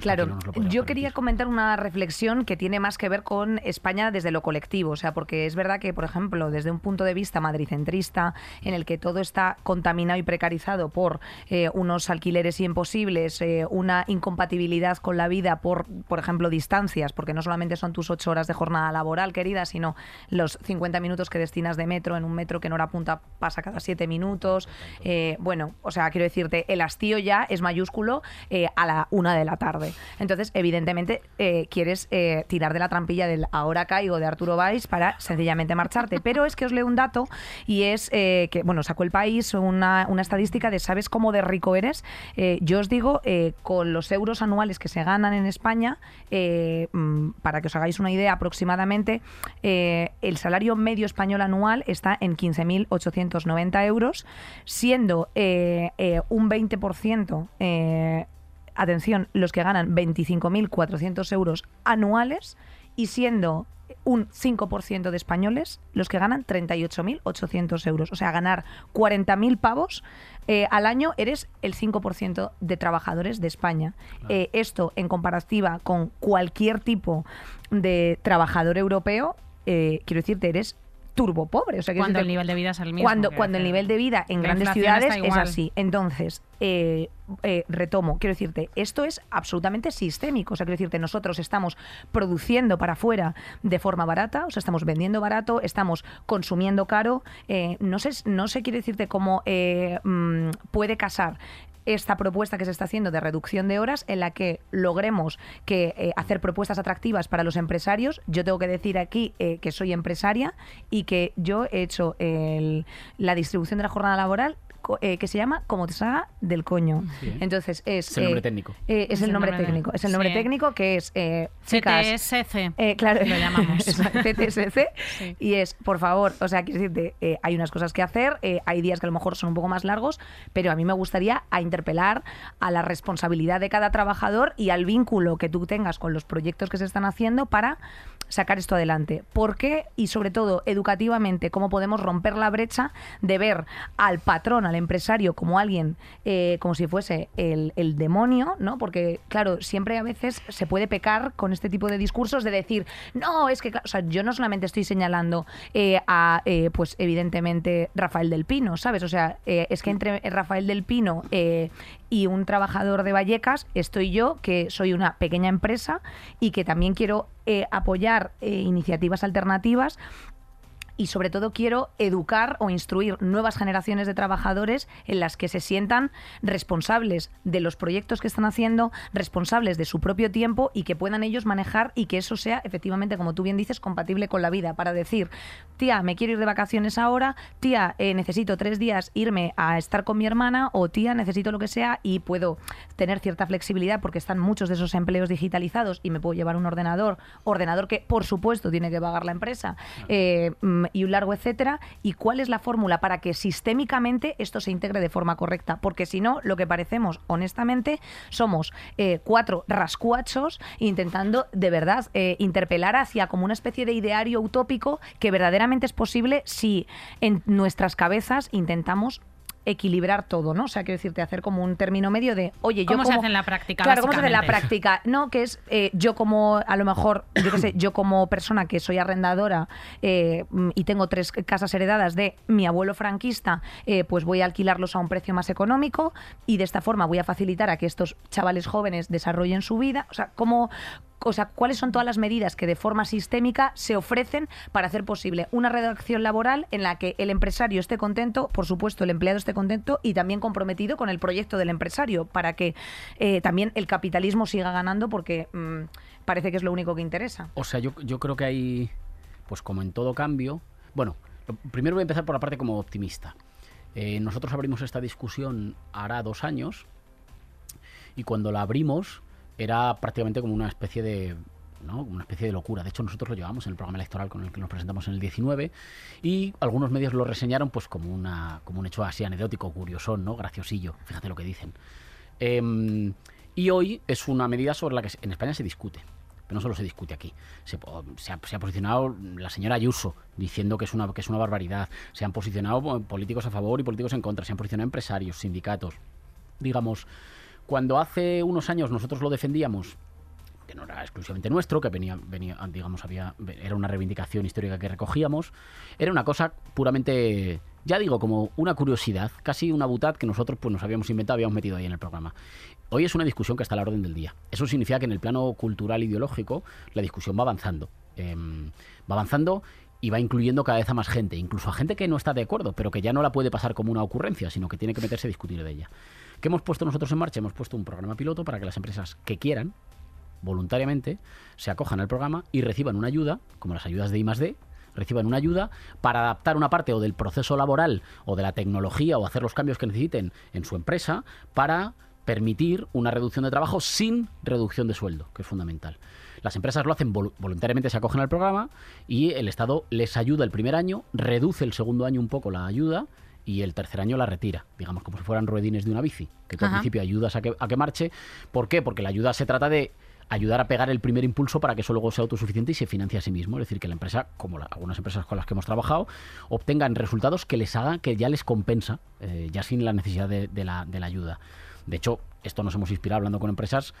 claro, yo quería comentar una reflexión que tiene más que ver con España desde lo colectivo, o sea, porque es verdad que, por ejemplo, desde un punto de vista madricentrista, en el que todo está contaminado y precarizado por eh, unos alquileres imposibles, eh, una incompatibilidad con la vida por, por ejemplo, distancias, porque no solamente son tus ocho horas de jornada laboral, querida, sino los 50 minutos que destinas de metro, en un metro que en hora punta pasa cada siete minutos. Eh, bueno, o sea, quiero decirte, el hastío ya es mayúsculo a la una de la tarde. Entonces, evidentemente, eh, quieres eh, tirar de la trampilla del ahora caigo de Arturo Valls para sencillamente marcharte. Pero es que os leo un dato y es que, bueno, sacó el país una, una estadística de ¿sabes cómo de rico eres? yo os digo, con los euros anuales que se ganan en España, mm, para que os hagáis una idea aproximadamente, el salario medio español anual está en 15.890 euros, siendo un 20% atención, los que ganan 25.400 euros anuales y siendo un 5% de españoles los que ganan 38.800 euros. O sea, ganar 40.000 pavos eh, al año eres el 5% de trabajadores de España. Eh, esto en comparativa con cualquier tipo de trabajador europeo, eh, quiero decirte, eres turbo pobre. O sea, que cuando el nivel de vida es el mismo. Cuando, cuando el nivel de vida en grandes ciudades es así. Entonces, eh, eh, retomo, quiero decirte, esto es absolutamente sistémico. O sea, quiero decirte, nosotros estamos produciendo para afuera de forma barata, o sea, estamos vendiendo barato, estamos consumiendo caro. Eh, no sé, no sé, quiere decirte cómo mm, puede casar esta propuesta que se está haciendo de reducción de horas en la que logremos que eh, hacer propuestas atractivas para los empresarios. Yo tengo que decir aquí eh, que soy empresaria y que yo he hecho la distribución de la jornada laboral eh, que se llama Como te salga del coño. Entonces es... el nombre técnico. es, el nombre, técnico. Es el nombre técnico que es... CTSC. claro. Lo llamamos. CTSC. Y es, por favor, o sea, quiero decirte, hay unas cosas que hacer, hay días que a lo mejor son un poco más largos, pero a mí me gustaría a interpelar a la responsabilidad de cada trabajador y al vínculo que tú tengas con los proyectos que se están haciendo para sacar esto adelante. ¿Por qué? Y sobre todo, educativamente, cómo podemos romper la brecha de ver al patrón, al empresario, como alguien, eh, como si fuese el, demonio, ¿no? Porque, claro, siempre a veces se puede pecar con este tipo de discursos de decir, no, es que, yo no solamente estoy señalando eh, a, eh, pues, evidentemente, Rafael del Pino, ¿sabes? O sea, es que entre Rafael del Pino y un trabajador de Vallecas estoy yo, que soy una pequeña empresa y que también quiero apoyar iniciativas alternativas y sobre todo quiero educar o instruir nuevas generaciones de trabajadores en las que se sientan responsables de los proyectos que están haciendo, responsables de su propio tiempo y que puedan ellos manejar y que eso sea efectivamente, como tú bien dices, compatible con la vida. Para decir, tía, me quiero ir de vacaciones ahora, tía, eh, necesito tres días irme a estar con mi hermana o tía, necesito lo que sea y puedo tener cierta flexibilidad porque están muchos de esos empleos digitalizados y me puedo llevar un ordenador, ordenador que por supuesto tiene que pagar la empresa. Eh, y un largo etcétera, y cuál es la fórmula para que sistémicamente esto se integre de forma correcta, porque si no, lo que parecemos, honestamente, somos eh, cuatro rascuachos intentando de verdad eh, interpelar hacia como una especie de ideario utópico que verdaderamente es posible si en nuestras cabezas intentamos equilibrar todo, ¿no? O sea, quiero decirte, hacer como un término medio de, oye, yo ¿Cómo se hace en la práctica? Claro, ¿cómo se hace en la práctica? No, que es eh, yo como, a lo mejor, yo qué sé, yo como persona que soy arrendadora eh, y tengo tres casas heredadas de mi abuelo franquista, eh, pues voy a alquilarlos a un precio más económico y de esta forma voy a facilitar a que estos chavales jóvenes desarrollen su vida. O sea, ¿cómo, o sea, cuáles son todas las medidas que de forma sistémica se ofrecen para hacer posible una redacción laboral en la que el empresario esté contento, por supuesto el empleado esté contento y también comprometido con el proyecto del empresario para que eh, también el capitalismo siga ganando porque mm, parece que es lo único que interesa. O sea, yo, creo que hay, pues como en todo cambio, bueno, primero voy a empezar por la parte como optimista. Eh, nosotros abrimos esta discusión hará dos años y cuando la abrimos era prácticamente como una especie de ¿no? Una especie de locura. De hecho, nosotros lo llevamos en el programa electoral con el que nos presentamos en el 19 y algunos medios lo reseñaron pues como, una, como un hecho así anecdótico, curiosón, ¿no? Graciosillo. Fíjate lo que dicen. Em, y hoy es una medida sobre la que en España se discute. Pero no solo se discute aquí. Se, ha, se, ha, posicionado la señora Ayuso diciendo que es, una, que es una barbaridad. Se han posicionado políticos a favor y políticos en contra. Se han posicionado empresarios, sindicatos. Digamos, cuando hace unos años nosotros lo defendíamos que no era exclusivamente nuestro, que venía, venía, digamos, había, era una reivindicación histórica que recogíamos, era una cosa puramente, ya digo, como una curiosidad, casi una butad que nosotros pues nos habíamos inventado, habíamos metido ahí en el programa. Hoy es una discusión que está a la orden del día. Eso significa que en el plano cultural ideológico la discusión va avanzando. Eh, va avanzando y va incluyendo cada vez a más gente, incluso a gente que no está de acuerdo, pero que ya no la puede pasar como una ocurrencia, sino que tiene que meterse a discutir de ella. ¿Qué hemos puesto nosotros en marcha? Hemos puesto un programa piloto para que las empresas que quieran, voluntariamente, se acojan al programa y reciban una ayuda, como las ayudas de I+D, reciban una ayuda para adaptar una parte o del proceso laboral o de la tecnología o hacer los cambios que necesiten en su empresa para permitir una reducción de trabajo sin reducción de sueldo, que es fundamental. Las empresas lo hacen vol voluntariamente, se acogen al programa y el Estado les ayuda el primer año, reduce el segundo año un poco la ayuda y el tercer año la retira, digamos como si fueran ruedines de una bici, que tú al principio ayudas a que, a que marche. ¿Por qué? Porque la ayuda se trata de ayudar a pegar el primer impulso para que eso luego sea autosuficiente y se financie a sí mismo. Es decir, que la empresa, como la, algunas empresas con las que hemos trabajado, obtengan resultados que les hagan, que ya les compensa, eh, ya sin la necesidad de, de, la, de la ayuda. De hecho, esto nos hemos inspirado hablando con empresas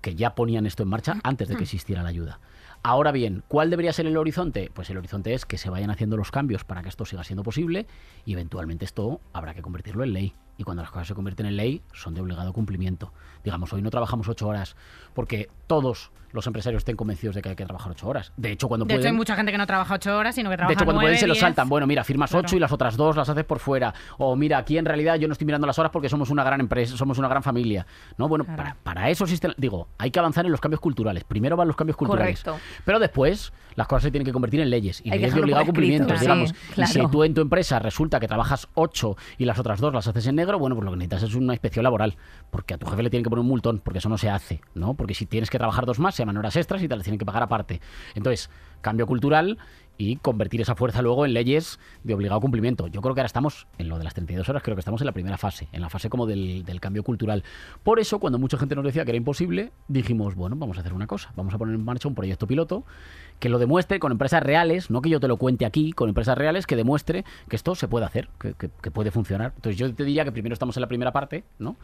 que ya ponían esto en marcha antes de que existiera la ayuda. Ahora bien, ¿cuál debería ser el horizonte? Pues el horizonte es que se vayan haciendo los cambios para que esto siga siendo posible y eventualmente esto habrá que convertirlo en ley. Y cuando las cosas se convierten en ley, son de obligado cumplimiento. Digamos, hoy no trabajamos ocho horas porque todos los empresarios estén convencidos de que hay que trabajar ocho horas. De hecho, cuando de pueden... hecho, hay mucha gente que no trabaja ocho horas, sino que trabaja De hecho, cuando 9, pueden se lo 10. saltan. Bueno, mira, firmas Claro. ocho y las otras dos las haces por fuera. O mira, aquí en realidad yo no estoy mirando las horas porque somos una gran empresa, somos una gran familia. No, bueno, Claro. para, para eso existen... Digo, hay que avanzar en los cambios culturales. Primero van los cambios culturales. Correcto. Pero después las cosas se tienen que convertir en leyes. Y Hay leyes de obligado cumplimiento. sí, digamos. claro. Y si tú en tu empresa resulta que trabajas ocho y las otras dos las haces en negro, bueno, pues lo que necesitas es una inspección laboral. Porque a tu jefe le tienen que poner un multón, porque eso no se hace, ¿no? Porque si tienes que trabajar dos más, se llaman horas extras y te las tienen que pagar aparte. Entonces, cambio cultural y convertir esa fuerza luego en leyes de obligado cumplimiento. Yo creo que ahora estamos, en lo de las 32 horas, creo que estamos en la primera fase, en la fase como del cambio cultural. Por eso, cuando mucha gente nos decía que era imposible, dijimos, bueno, vamos a hacer una cosa, vamos a poner en marcha un proyecto piloto que lo demuestre con empresas reales, no que yo te lo cuente aquí, con empresas reales, que demuestre que esto se puede hacer, que, que- que puede funcionar. Entonces yo te diría que primero estamos en la primera parte, ¿no?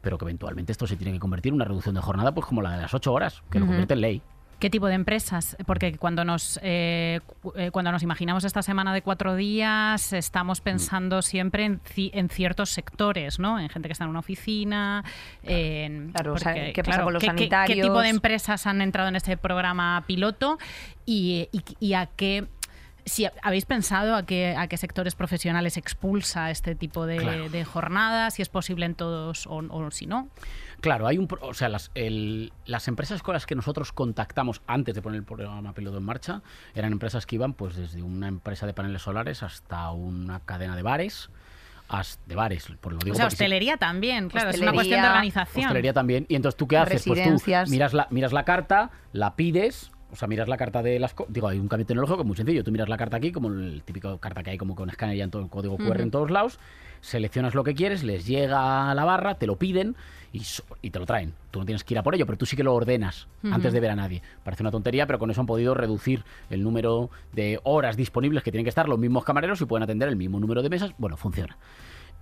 Pero que eventualmente esto se tiene que convertir en una reducción de jornada, pues como la de las ocho horas, que lo convierte en ley. ¿Qué tipo de empresas? Porque cuando nos, eh, eh, cuando nos imaginamos esta semana de cuatro días, estamos pensando siempre en, ci- en ciertos sectores, ¿no? En gente que está en una oficina. En, Claro, o sea, ¿qué pasa con los ¿qué- qué- ¿Qué tipo sanitarios? de empresas han entrado en este programa piloto y, y- y a qué... Si habéis pensado a qué, a qué sectores profesionales expulsa este tipo de, Claro. de jornadas, si es posible en todos o, o si no. Claro, hay un, pro- o sea, las, el- las empresas con las que nosotros contactamos antes de poner el programa piloto en marcha eran empresas que iban, pues, desde una empresa de paneles solares hasta una cadena de bares, de bares, por lo digo. O sea, sí, hostelería también, claro, es una cuestión de organización. hostelería también. Y entonces, ¿tú qué haces? Pues tú Residencias. miras la, miras la carta, la pides. O sea, miras la carta de las... Digo, hay un cambio tecnológico que es muy sencillo. Tú miras la carta aquí, como el típico carta que hay como con escáner y en todo el código QR en todos lados. Seleccionas lo que quieres, les llega a la barra, te lo piden y, y te lo traen. Tú no tienes que ir a por ello, pero tú sí que lo ordenas antes de ver a nadie. Parece una tontería, pero con eso han podido reducir el número de horas disponibles que tienen que estar los mismos camareros y pueden atender el mismo número de mesas. Bueno, funciona.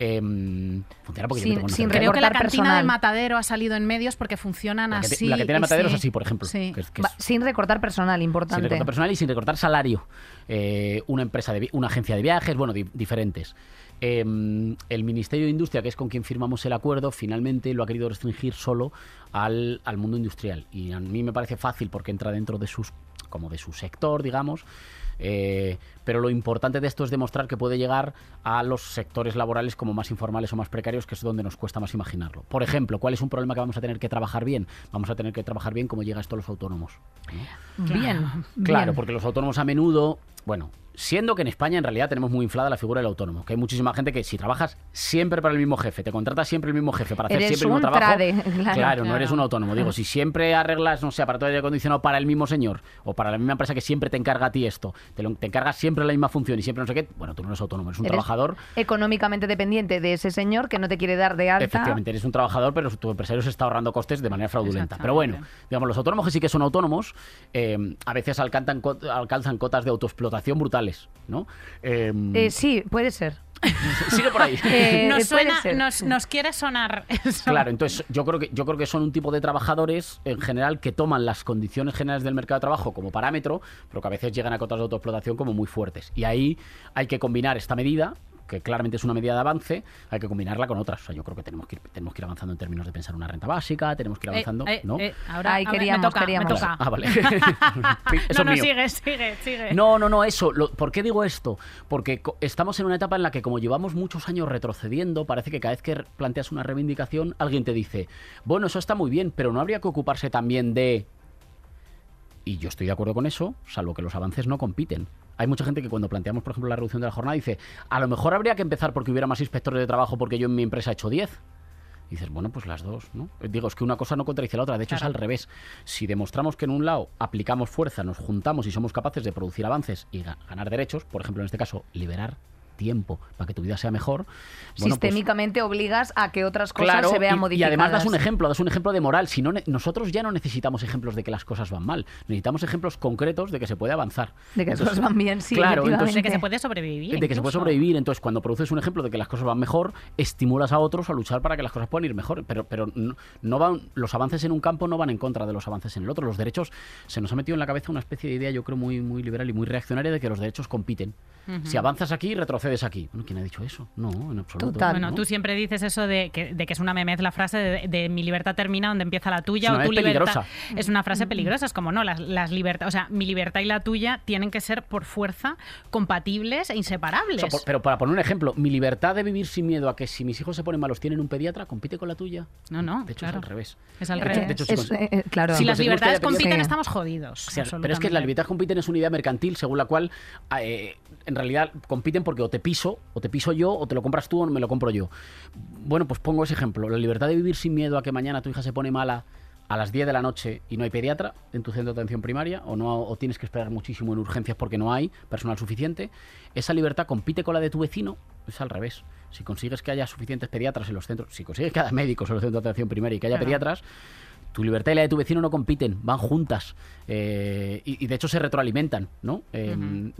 Em, funciona porque Sin- yo me tengo sin Creo que la recortar cantina personal. del matadero ha salido en medios porque funcionan la que, te- así. la que tiene y mataderos sí. así, por ejemplo. Sí. que es- que Va- es- sin recortar personal, sin importante. recortar personal y sin recortar salario. Eh, una empresa de una agencia de viajes, bueno, di- diferentes. Eh, el Ministerio de Industria, que es con quien firmamos el acuerdo, finalmente lo ha querido restringir solo al, al mundo industrial. Y a mí me parece fácil porque entra dentro de sus como de su sector, digamos. Eh, pero lo importante de esto es demostrar que puede llegar a los sectores laborales como más informales o más precarios, que es donde nos cuesta más imaginarlo. Por ejemplo, ¿cuál es un problema que vamos a tener que trabajar bien? Vamos a tener que trabajar bien cómo llega esto a los autónomos. ¿no? Bien, Claro, bien. porque los autónomos a menudo bueno, siendo que en España en realidad tenemos muy inflada la figura del autónomo, que hay muchísima gente que si trabajas siempre para el mismo jefe, te contratas siempre el mismo jefe para hacer Eres siempre el mismo un trabajo, trade, claro. claro, no eres un autónomo. Digo, si siempre arreglas, no sé, aparato de aire acondicionado para el mismo señor o para la misma empresa que siempre te encarga a ti esto, te, lo, te encargas siempre la misma función y siempre no sé qué, bueno, tú no eres autónomo, eres un Eres trabajador. Económicamente dependiente de ese señor que no te quiere dar de alta. Efectivamente, eres un trabajador, pero tu empresario se está ahorrando costes de manera fraudulenta. Pero bueno, digamos, los autónomos que sí que son autónomos, eh, a veces alcanzan, alcanzan cotas de autoexplotación ¿no? Eh, Eh, sí, puede ser. sigue por ahí. Eh, Nos, suena, nos, nos quiere sonar eso. Claro, entonces yo creo que yo creo que son un tipo de trabajadores en general que toman las condiciones generales del mercado de trabajo como parámetro, pero que a veces llegan a cotas de autoexplotación como muy fuertes. Y ahí hay que combinar esta medida que claramente es una medida de avance, hay que combinarla con otras. O sea, yo creo que tenemos que ir, tenemos que ir avanzando en términos de pensar una renta básica, tenemos que ir Eh, avanzando, eh, ¿no? eh, ahora, ahora queríamos, me toca, queríamos. me toca. Ah, vale. Eso no, no, es mío. sigue, sigue, sigue. No, no, no, eso. Lo- ¿Por qué digo esto? Porque estamos en una etapa en la que, como llevamos muchos años retrocediendo, parece que cada vez que planteas una reivindicación, alguien te dice, bueno, eso está muy bien, pero no habría que ocuparse también de... Y yo estoy de acuerdo con eso, salvo que los avances no compiten. Hay mucha gente que cuando planteamos, por ejemplo, la reducción de la jornada, dice, a lo mejor habría que empezar porque hubiera más inspectores de trabajo porque yo en mi empresa he hecho 10. Y dices, bueno, pues las dos, ¿no? Digo, es que una cosa no contradice la otra. De hecho, es al revés. Si demostramos que en un lado aplicamos fuerza, nos juntamos y somos capaces de producir avances y ga- ganar derechos, por ejemplo, en este caso, liberar tiempo para que tu vida sea mejor. bueno, pues- Sistémicamente obligas a que otras cosas Claro, se vean y- y, modificadas. además das un ejemplo, das un ejemplo de moral. Si no, nosotros ya no necesitamos ejemplos de que las cosas van mal. Necesitamos ejemplos concretos de que se puede avanzar. De que las cosas van bien, sí, Claro, entonces de que se puede sobrevivir. de que se puede sobrevivir. Entonces, cuando produces un ejemplo de que las cosas van mejor, estimulas a otros a luchar para que las cosas puedan ir mejor. Pero, pero no, no van, los avances en un campo no van en contra de los avances en el otro. Los derechos, se nos ha metido en la cabeza una especie de idea, yo creo, muy, muy liberal y muy reaccionaria de que los derechos compiten. Si avanzas aquí, retrocedes aquí. Bueno, ¿quién ha dicho eso? No, en absoluto. Total. Bueno, ¿no? tú siempre dices eso de que, de que es una memez la frase de, de mi libertad termina donde empieza la tuya Es una o tu libertad. peligrosa. Es una frase peligrosa, es como no, las, las libertades, o sea, mi libertad y la tuya tienen que ser por fuerza compatibles e inseparables. O sea, por- pero para poner un ejemplo, mi libertad de vivir sin miedo a que si mis hijos se ponen malos tienen un pediatra, compite con la tuya. No, no, De hecho, claro. es al revés. Es al De hecho- revés. de hecho, si Es- cons- eh, claro. si las libertades compiten, Sí. estamos jodidos. O sea, pero es que absolutamente. la libertad compiten es una idea mercantil según la cual eh, en realidad compiten porque o te piso, o te piso yo, o te lo compras tú o me lo compro yo. Bueno, pues pongo ese ejemplo. La libertad de vivir sin miedo a que mañana tu hija se pone mala a las 10 de la noche y no hay pediatra en tu centro de atención primaria o no o tienes que esperar muchísimo en urgencias porque no hay personal suficiente, esa libertad compite con la de tu vecino, es al revés. Si consigues que haya suficientes pediatras en los centros, si consigues que haya médicos en los centros de atención primaria y que haya Claro. pediatras, tu libertad y la de tu vecino no compiten, van juntas. Eh, y, y de hecho se retroalimentan, ¿no? Eh,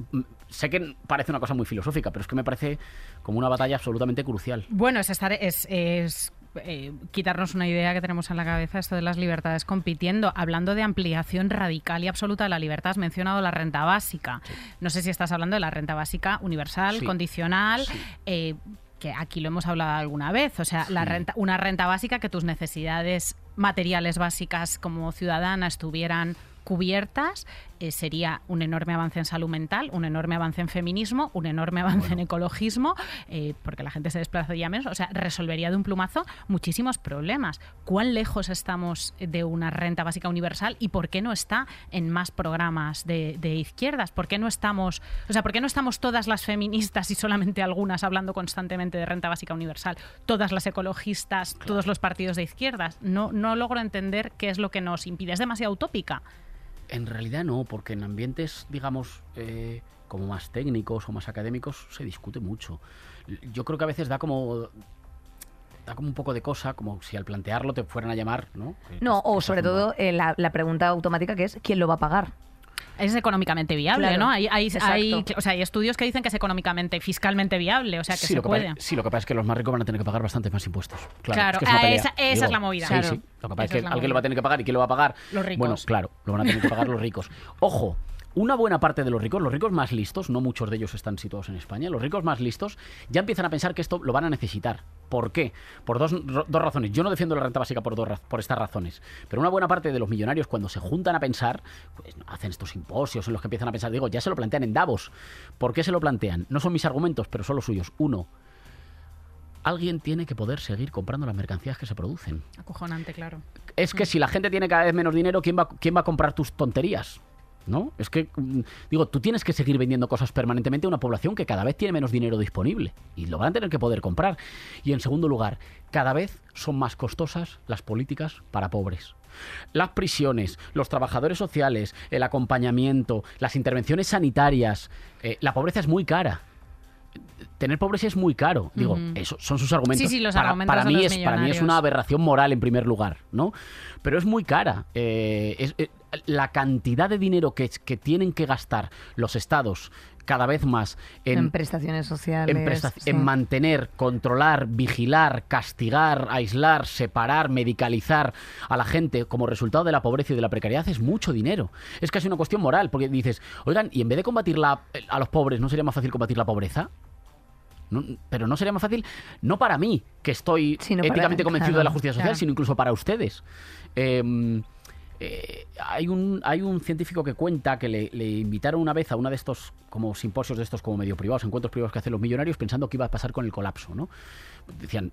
Sé que parece una cosa muy filosófica, pero es que me parece como una batalla absolutamente crucial. Bueno, es estar es, es, eh, quitarnos una idea que tenemos en la cabeza, esto de las libertades compitiendo. Hablando de ampliación radical y absoluta de la libertad, has mencionado la renta básica. No sé si estás hablando de la renta básica universal, Sí. condicional. Sí. eh, que aquí lo hemos hablado alguna vez, o sea, la Sí. renta, una renta básica que tus necesidades materiales básicas como ciudadana estuvieran cubiertas, eh, sería un enorme avance en salud mental, un enorme avance en feminismo, un enorme avance en ecologismo, eh, porque la gente se desplazaría menos, o sea, resolvería de un plumazo muchísimos problemas. ¿Cuán lejos estamos de una renta básica universal y por qué no está en más programas de, de izquierdas? ¿Por qué no estamos, o sea, por qué no estamos todas las feministas y solamente algunas hablando constantemente de renta básica universal? Todas las ecologistas, todos los partidos de izquierdas. No, no logro entender qué es lo que nos impide. Es demasiado utópica. En realidad no, porque en ambientes, digamos, eh, como más técnicos o más académicos se discute mucho. Yo creo que a veces da como da como un poco de cosa, como si al plantearlo te fueran a llamar, ¿no? No, o sobre todo eh, la, la pregunta automática que es ¿quién lo va a pagar? Es económicamente viable, Claro, ¿no? Hay, hay, hay- o sea, hay estudios que dicen que es económicamente, fiscalmente viable, o sea, que sí, se lo que puede. pasa, sí, lo que pasa es que los más ricos van a tener que pagar bastantes más impuestos. Claro, Claro, es que es una ah, pelea. esa- esa es la movida. Sí, Claro. sí. Lo que pasa Esa es que es alguien lo va a tener que pagar y ¿quién lo va a pagar? Los ricos. Bueno, claro, lo van a tener que pagar los ricos. Ojo, una buena parte de los ricos, los ricos más listos, no muchos de ellos están situados en España, los ricos más listos ya empiezan a pensar que esto lo van a necesitar. ¿Por qué? Por dos, dos razones. Yo no defiendo la renta básica por, dos, por estas razones, pero una buena parte de los millonarios cuando se juntan a pensar, pues hacen estos simposios en los que empiezan a pensar, digo, ya se lo plantean en Davos. ¿Por qué se lo plantean? No son mis argumentos, pero son los suyos. Uno, alguien tiene que poder seguir comprando las mercancías que se producen. Acojonante, claro. Es que si la gente tiene cada vez menos dinero, ¿quién va, quién va a comprar tus tonterías? ¿No? Es que, mm, digo, tú tienes que seguir vendiendo cosas permanentemente a una población que cada vez tiene menos dinero disponible y lo van a tener que poder comprar. Y en segundo lugar, cada vez son más costosas las políticas para pobres. Las prisiones, los trabajadores sociales, el acompañamiento, las intervenciones sanitarias, eh, la pobreza es muy cara tener pobres es muy caro. Digo, eso son sus argumentos. Sí, sí, los para, argumentos para mí es para mí es una aberración moral en primer lugar, ¿no? Pero es muy cara. Eh, es, eh, la cantidad de dinero que, que tienen que gastar los estados cada vez más en, En prestaciones sociales. en, presta- sí. en mantener, controlar, vigilar, castigar, aislar, separar, medicalizar a la gente como resultado de la pobreza y de la precariedad es mucho dinero. Es casi una cuestión moral, porque dices, oigan, y en vez de combatir la- a los pobres, ¿no sería más fácil combatir la pobreza? No, pero no sería más fácil, no para mí, que estoy Sino para- éticamente convencido claro, de la justicia social, claro. sino incluso para ustedes. Eh, eh, hay, un, hay un científico que cuenta que le, le invitaron una vez a uno de estos como simposios de estos como medio privados, encuentros privados que hacen los millonarios, pensando que iba a pasar con el colapso, ¿no? Decían,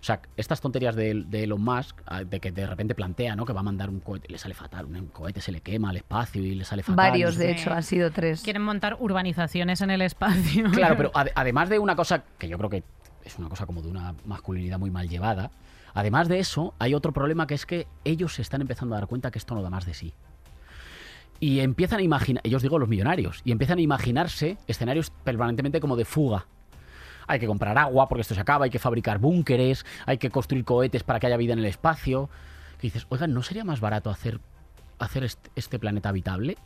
o sea, estas tonterías de, de Elon Musk, ah, de que de repente plantea, ¿no? Que va a mandar un cohete, le sale fatal, un cohete se le quema al espacio y le sale fatal. Varios, no sé de qué. hecho, han sido tres. Quieren montar urbanizaciones en el espacio. Claro, pero ade- además de una cosa que yo creo que es una cosa como de una masculinidad muy mal llevada, además de eso, hay otro problema que es que ellos se están empezando a dar cuenta que esto no da más de sí. Y empiezan a imaginar, ellos digo los millonarios, y empiezan a imaginarse escenarios permanentemente como de fuga. Hay que comprar agua porque esto se acaba, hay que fabricar búnkeres, hay que construir cohetes para que haya vida en el espacio. Que dices, oigan, ¿no sería más barato hacer, hacer este planeta habitable?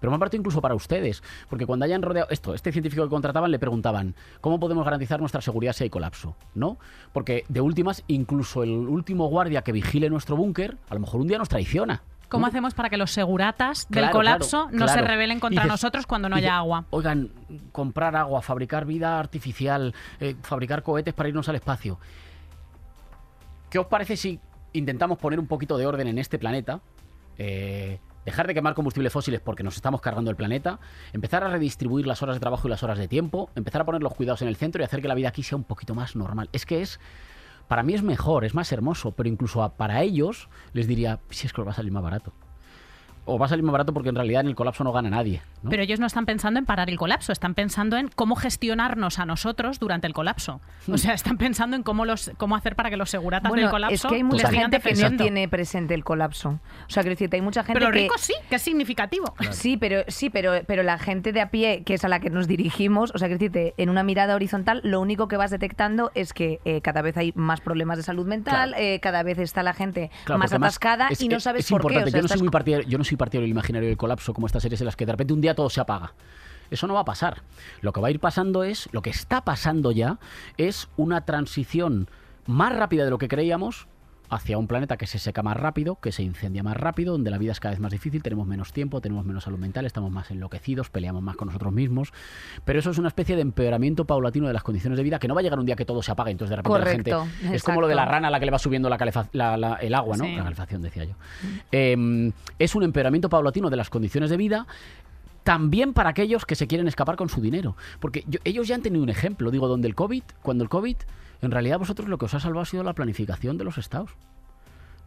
Pero más barato incluso para ustedes, porque cuando hayan rodeado esto, este científico que contrataban le preguntaban, ¿cómo podemos garantizar nuestra seguridad si hay colapso? ¿No? Porque de últimas, incluso el último guardia que vigile nuestro búnker, a lo mejor un día nos traiciona. ¿Cómo hacemos para que los seguratas del Claro, colapso claro, no se rebelen contra Dices- nosotros cuando no haya agua? Oigan, comprar agua, fabricar vida artificial, eh, fabricar cohetes para irnos al espacio. ¿Qué os parece si intentamos poner un poquito de orden en este planeta? Eh, dejar de quemar combustibles fósiles porque nos estamos cargando el planeta, empezar a redistribuir las horas de trabajo y las horas de tiempo, empezar a poner los cuidados en el centro y hacer que la vida aquí sea un poquito más normal. Es que es, para mí es mejor, es más hermoso, pero incluso para ellos les diría, si es que os va a salir más barato. O va a salir más barato porque en realidad en el colapso no gana nadie. ¿no? Pero ellos no están pensando en parar el colapso, están pensando en cómo gestionarnos a nosotros durante el colapso. O sea, están pensando en cómo los cómo hacer para que los seguratas Bueno, del colapso es que hay mucha gente que no tiene presente el colapso. O sea, quiero decirte, hay mucha gente Pero los que... ricos sí, que es significativo. Sí, pero sí, pero, pero la gente de a pie, que es a la que nos dirigimos, o sea, que decirte, en una mirada horizontal, lo único que vas detectando es que eh, cada vez hay más problemas de salud mental, Claro. eh, cada vez está la gente Claro, más atascada es- y no es- sabes es por qué. importante. O sea, yo, no soy muy partidario, yo no soy partidario del imaginario del colapso como estas series en las que de repente un día todo se apaga. Eso no va a pasar. Lo que va a ir pasando es, lo que está pasando ya, es una transición más rápida de lo que creíamos hacia un planeta que se seca más rápido, que se incendia más rápido, donde la vida es cada vez más difícil, tenemos menos tiempo, tenemos menos salud mental, estamos más enloquecidos, peleamos más con nosotros mismos. Pero eso es una especie de empeoramiento paulatino de las condiciones de vida que no va a llegar un día que todo se apague, entonces de repente la gente... Es como lo de la rana a la que le va subiendo la la- la- el agua, ¿no? Sí. La calefacción, decía yo. Eh, es un empeoramiento paulatino de las condiciones de vida también para aquellos que se quieren escapar con su dinero. Porque yo- ellos ya han tenido un ejemplo, digo, donde el COVID, cuando el COVID, en realidad vosotros lo que os ha salvado ha sido la planificación de los estados.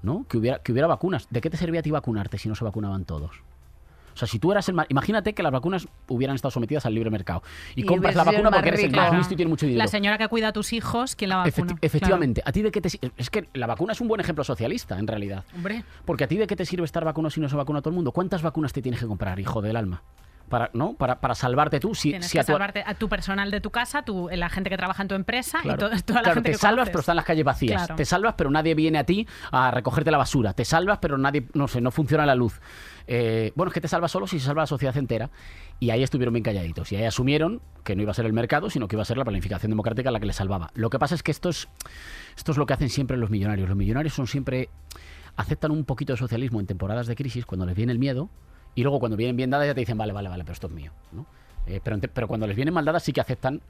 ¿No? Que hubiera, que hubiera vacunas. ¿De qué te servía a ti vacunarte si no se vacunaban todos? O sea, si tú eras el más... Imagínate que las vacunas hubieran estado sometidas al libre mercado. Y, Y compras la vacuna porque eres el más listo y tienes mucho dinero. La señora que cuida a tus hijos, ¿quién la Efecti- vacuna? efectivamente. ¿A ti de qué te Es que la vacuna es un buen ejemplo socialista, en realidad. Hombre, Porque a ti de qué te sirve estar vacunado si no se vacuna todo el mundo. ¿Cuántas vacunas te tienes que comprar, hijo del alma? Para, ¿no? para, para salvarte tú. Si, tienes si que a tu- salvarte a tu personal de tu casa, tu, la gente que trabaja en tu empresa Claro. y to- toda la Claro, gente te que salvas, conoces. pero están las calles vacías. Claro. Te salvas, pero nadie viene a ti a recogerte la basura. Te salvas, pero nadie, no sé, no funciona la luz. Eh, bueno, es que te salvas solo si se salva la sociedad entera. Y ahí estuvieron bien calladitos. Y ahí asumieron que no iba a ser el mercado, sino que iba a ser la planificación democrática la que les salvaba. Lo que pasa es que esto es, esto es lo que hacen siempre los millonarios. Los millonarios son siempre. aceptan un poquito de socialismo en temporadas de crisis, cuando les viene el miedo, y luego cuando vienen bien dadas ya te dicen, vale, vale, vale, pero esto es mío. ¿no? Eh, pero, pero cuando les vienen mal dadas sí que aceptan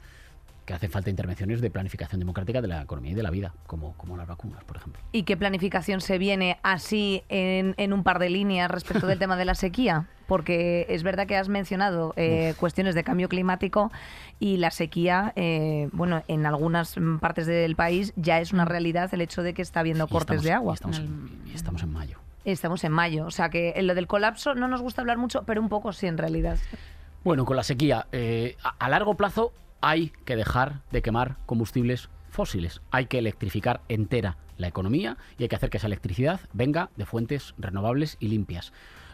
que hacen falta intervenciones de planificación democrática de la economía y de la vida, como, como las vacunas, por ejemplo. ¿Y qué planificación se viene así en, en un par de líneas respecto del tema de la sequía? Porque es verdad que has mencionado eh, cuestiones de cambio climático y la sequía, eh, bueno, en algunas partes del país ya es una realidad el hecho de que está habiendo Y cortes estamos- de y agua. estamos, en, y estamos en mayo. Estamos en mayo, o sea que en lo del colapso no nos gusta hablar mucho, pero un poco sí en realidad. Bueno, con la sequía, eh, a, largo plazo hay que dejar de quemar combustibles fósiles. Hay que electrificar entera la economía y hay que hacer que esa electricidad venga de fuentes renovables y limpias.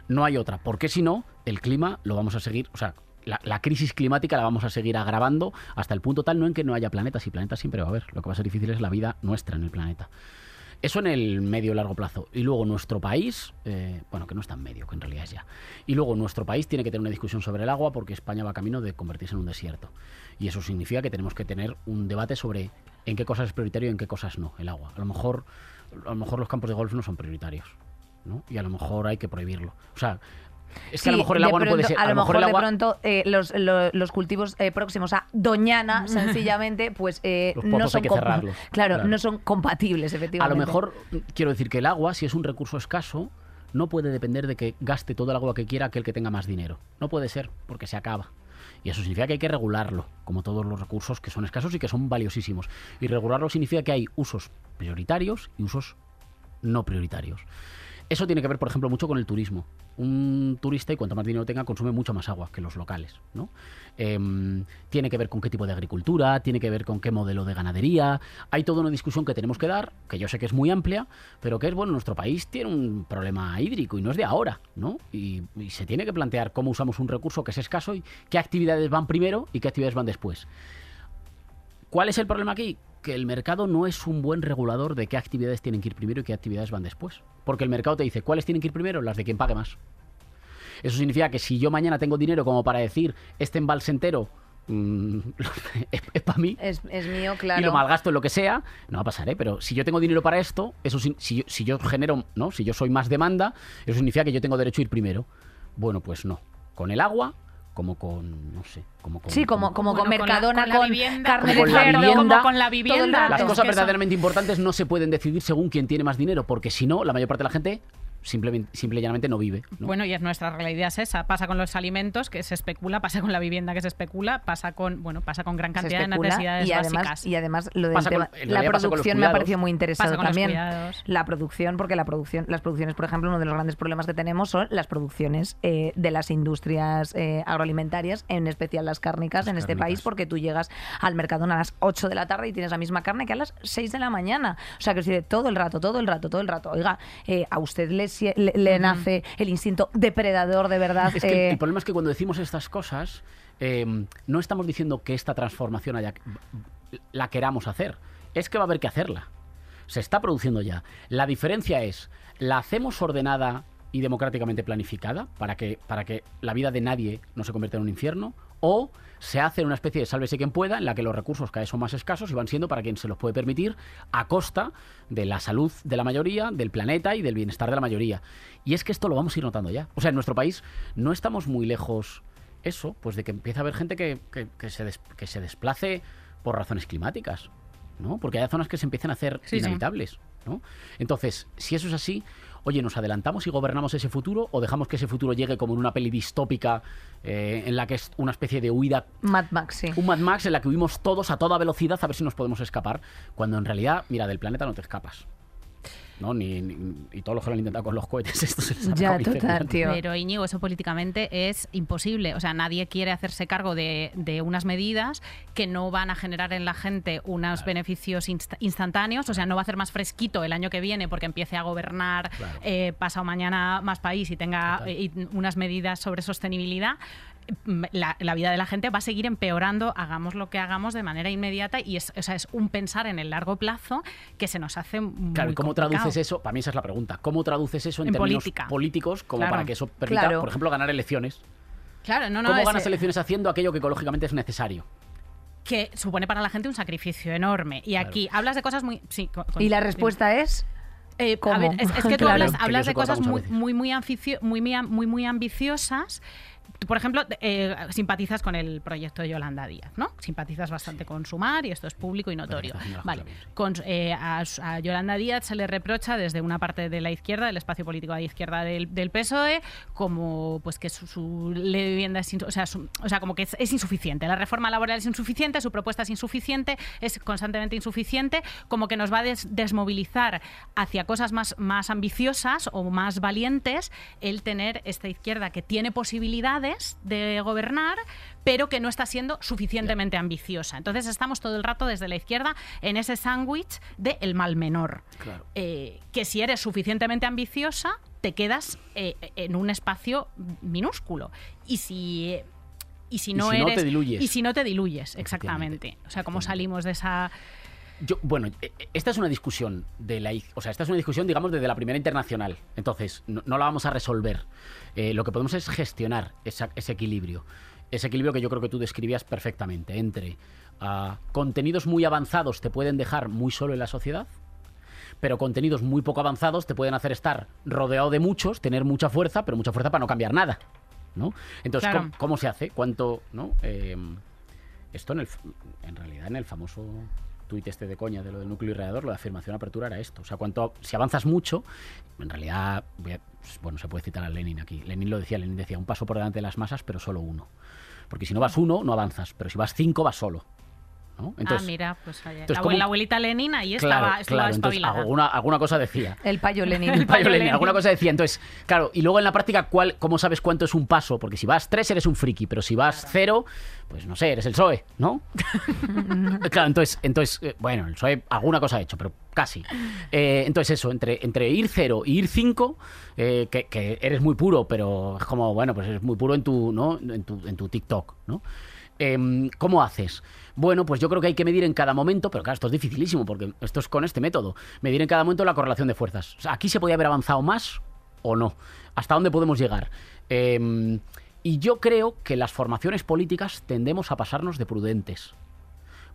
No hay otra, porque si no, el clima lo vamos a seguir, o sea, la, la crisis climática la vamos a seguir agravando hasta el punto tal no en que no haya planetas, y planetas siempre va a haber. Lo que va a ser difícil es la vida nuestra en el planeta. Eso en el medio largo plazo. Y luego nuestro país, eh, bueno, que no es tan medio, que en realidad es ya. Y luego nuestro país tiene que tener una discusión sobre el agua porque España va camino de convertirse en un desierto. Y eso significa que tenemos que tener un debate sobre en qué cosas es prioritario y en qué cosas no, el agua. A lo mejor, a lo mejor los campos de golf no son prioritarios. ¿no? Y a lo mejor hay que prohibirlo. O sea, es que a lo Sí, mejor el agua no puede ser. A lo mejor el de pronto eh, los, lo- los cultivos eh, próximos a Doñana, sencillamente, pues eh, Los no son hay que compa- cerrarlos. Claro, Claro. no son compatibles, A efectivamente. lo mejor, quiero decir que el agua, si es un recurso escaso, no puede depender de que gaste todo el agua que quiera aquel que tenga más dinero. No puede ser, porque se acaba. Y eso significa que hay que regularlo, como todos los recursos que son escasos y que son valiosísimos. Y regularlo significa que hay usos prioritarios y usos no prioritarios. Eso tiene que ver, por ejemplo, mucho con el turismo. Un turista, y cuanto más dinero tenga, consume mucho más agua que los locales. ¿no? Em, tiene que ver con qué tipo de agricultura, tiene que ver con qué modelo de ganadería. Hay toda una discusión que tenemos que dar, que yo sé que es muy amplia, pero que es, bueno, nuestro país tiene un problema hídrico y no es de ahora, ¿no? Y, y se tiene que plantear cómo usamos un recurso que es escaso y qué actividades van primero y qué actividades van después. ¿Cuál es el problema aquí? Que el mercado no es un buen regulador de qué actividades tienen que ir primero y qué actividades van después. Porque el mercado te dice, ¿cuáles tienen que ir primero? Las de quien pague más. Eso significa que si yo mañana tengo dinero como para decir, este embalse entero mm, es, para mí, Es, es mío, claro. y lo malgasto en lo que sea, no va a pasar, ¿eh? Pero si yo tengo dinero para esto, eso si, yo, si yo genero, ¿no? Si yo soy más demanda, eso significa que yo tengo derecho a ir primero. Bueno, pues no. Con el agua, como con, no sé, como con... Sí, como, como Bueno, con con la- Mercadona, con con, la vivienda, carne como de con la cerdo, vivienda, como con la todo el vivienda. rato. Las cosas verdaderamente importantes no se pueden decidir según quién tiene más dinero, porque si no, la mayor parte de la gente simplemente, simple y llanamente no vive. ¿no? Bueno, y es nuestra realidad es esa. Pasa con los alimentos que se especula, pasa con la vivienda que se especula, pasa con, bueno, pasa con gran cantidad de necesidades y además, básicas. y además lo del con- tema, la con los producción me ha parecido muy interesante también. La producción, porque la producción, las producciones, por ejemplo, uno de los grandes problemas que tenemos son las producciones eh, de las industrias eh, agroalimentarias, en especial las cárnicas Las en este país, porque tú llegas al Mercadona a las 8 de la tarde y tienes la misma carne que a las 6 de la mañana. O sea, que si todo el rato, todo el rato, todo el rato. Oiga, eh, a usted le, sie- le, le nace el instinto depredador de verdad. Es que eh, el problema es que cuando decimos estas cosas, eh, no estamos diciendo que esta transformación haya, la queramos hacer. Es que va a haber que hacerla. Se está produciendo ya. La diferencia es, ¿la hacemos ordenada y democráticamente planificada para que, para que la vida de nadie no se convierta en un infierno? ¿O se hace una especie de sálvese quien pueda en la que los recursos cada vez son más escasos y van siendo para quien se los puede permitir a costa de la salud de la mayoría, del planeta y del bienestar de la mayoría? Y es que esto lo vamos a ir notando ya. O sea, en nuestro país no estamos muy lejos eso, pues de que empieza a haber gente que, que- que se, des- que se desplace por razones climáticas, ¿no? Porque hay zonas que se empiezan a hacer Sí, sí. inhabitables, ¿no? Entonces, si eso es así, oye, ¿nos adelantamos y gobernamos ese futuro o dejamos que ese futuro llegue como en una peli distópica eh, en la que es una especie de huida Mad Max, sí. un Mad Max en la que huimos todos a toda velocidad a ver si nos podemos escapar, cuando en realidad, mira, del planeta no te escapas. ¿No? Ni, ni- y todos los que lo han intentado con los cohetes, esto se les ha Ya, total, tío. Pero Íñigo, eso políticamente es imposible. O sea, nadie quiere hacerse cargo de, de unas medidas que no van a generar en la gente unos beneficios insta- instantáneos. O sea, no va a ser más fresquito el año que viene porque empiece a gobernar Claro. eh, pasado mañana más país y tenga eh, y unas medidas sobre sostenibilidad. Mm, La, la vida de la gente va a seguir empeorando, hagamos lo que hagamos de manera inmediata y es, o sea, es un pensar en el largo plazo que se nos hace muy Claro, ¿y cómo complicado. Traduces eso? Para mí esa es la pregunta. ¿Cómo traduces eso en, En términos política. políticos como Claro. para que eso permita, Claro. por ejemplo, ganar elecciones? Claro, no, no, ¿Cómo ganas elecciones haciendo aquello que ecológicamente es necesario? que supone para la gente un sacrificio enorme. Y Claro. aquí hablas de cosas muy... Sí, con- con- Y la respuesta es... Eh, ¿Cómo? a ver, es, es que tú Claro. hablas, hablas de cosas muy, muy, muy, muy, muy, muy, muy ambiciosas por ejemplo, eh, simpatizas con el proyecto de Yolanda Díaz, ¿no? Simpatizas bastante con Sumar y esto es público y notorio. Vale. Con, eh, a, Yolanda Díaz se le reprocha desde una parte de la izquierda, del espacio político de la izquierda del, PSOE, como pues que su, ley de vivienda es, o sea, o sea como que es, insuficiente. La reforma laboral es insuficiente, su propuesta es insuficiente, es constantemente insuficiente, como que nos va a desmovilizar hacia cosas más, más ambiciosas o más valientes el tener esta izquierda que tiene posibilidades de gobernar, pero que no está siendo suficientemente ambiciosa. Entonces estamos todo el rato desde la izquierda en ese sándwich de el mal menor. Eh, que si eres suficientemente ambiciosa, te quedas eh, en un espacio minúsculo. Y si y si no eres te diluyes. y si no te diluyes exactamente o sea cómo salimos de esa yo, bueno, e, e, esta es una discusión de la, o sea, esta es una discusión, digamos, desde la primera internacional. Entonces, no, la vamos a resolver. Eh, lo que podemos es gestionar ese equilibrio. Ese equilibrio que yo creo que tú describías perfectamente entre ah, contenidos muy avanzados te pueden dejar muy solo en la sociedad, pero contenidos muy poco avanzados te pueden hacer estar rodeado de muchos, tener mucha fuerza, pero mucha fuerza para no cambiar nada. ¿no? Entonces, ¿cómo, se hace? ¿Cuánto? ¿no? Eh, esto en, el, en realidad en el famoso tuit este de coña de lo del núcleo irradiador, lo de afirmación apertura era esto. O sea, cuanto, si avanzas mucho, en realidad, pues, bueno, se puede citar a Lenin aquí. Lenin lo decía, Lenin decía, un paso por delante de las masas, pero solo uno. Porque si no vas uno, no avanzas, pero si vas cinco, vas solo ah, mira, pues la, abuelita Lenin ahí estaba, claro, alguna, alguna, cosa decía. El payo Lenin. El payo, Lenin, alguna cosa decía. Entonces, claro, y luego en la práctica, ¿cuál, ¿cómo sabes cuánto es un paso? Porque si vas tres eres un friki, pero si vas cero, pues no sé, eres el PSOE, ¿no? claro, entonces, entonces eh, bueno, el PSOE alguna cosa ha hecho, pero casi. Eh, entonces eso, entre, entre ir cero y ir cinco, eh, que, que, eres muy puro, pero es como, bueno, pues eres muy puro en tu, ¿no? en tu, en tu TikTok, ¿no? Em, ¿Cómo haces? Bueno, pues yo creo que hay que medir en cada momento, pero claro, esto es dificilísimo porque esto es con este método, medir en cada momento la correlación de fuerzas. aquí se podía haber avanzado más o no. ¿Hasta dónde podemos llegar? Em, y yo creo que las formaciones políticas tendemos a pasarnos de prudentes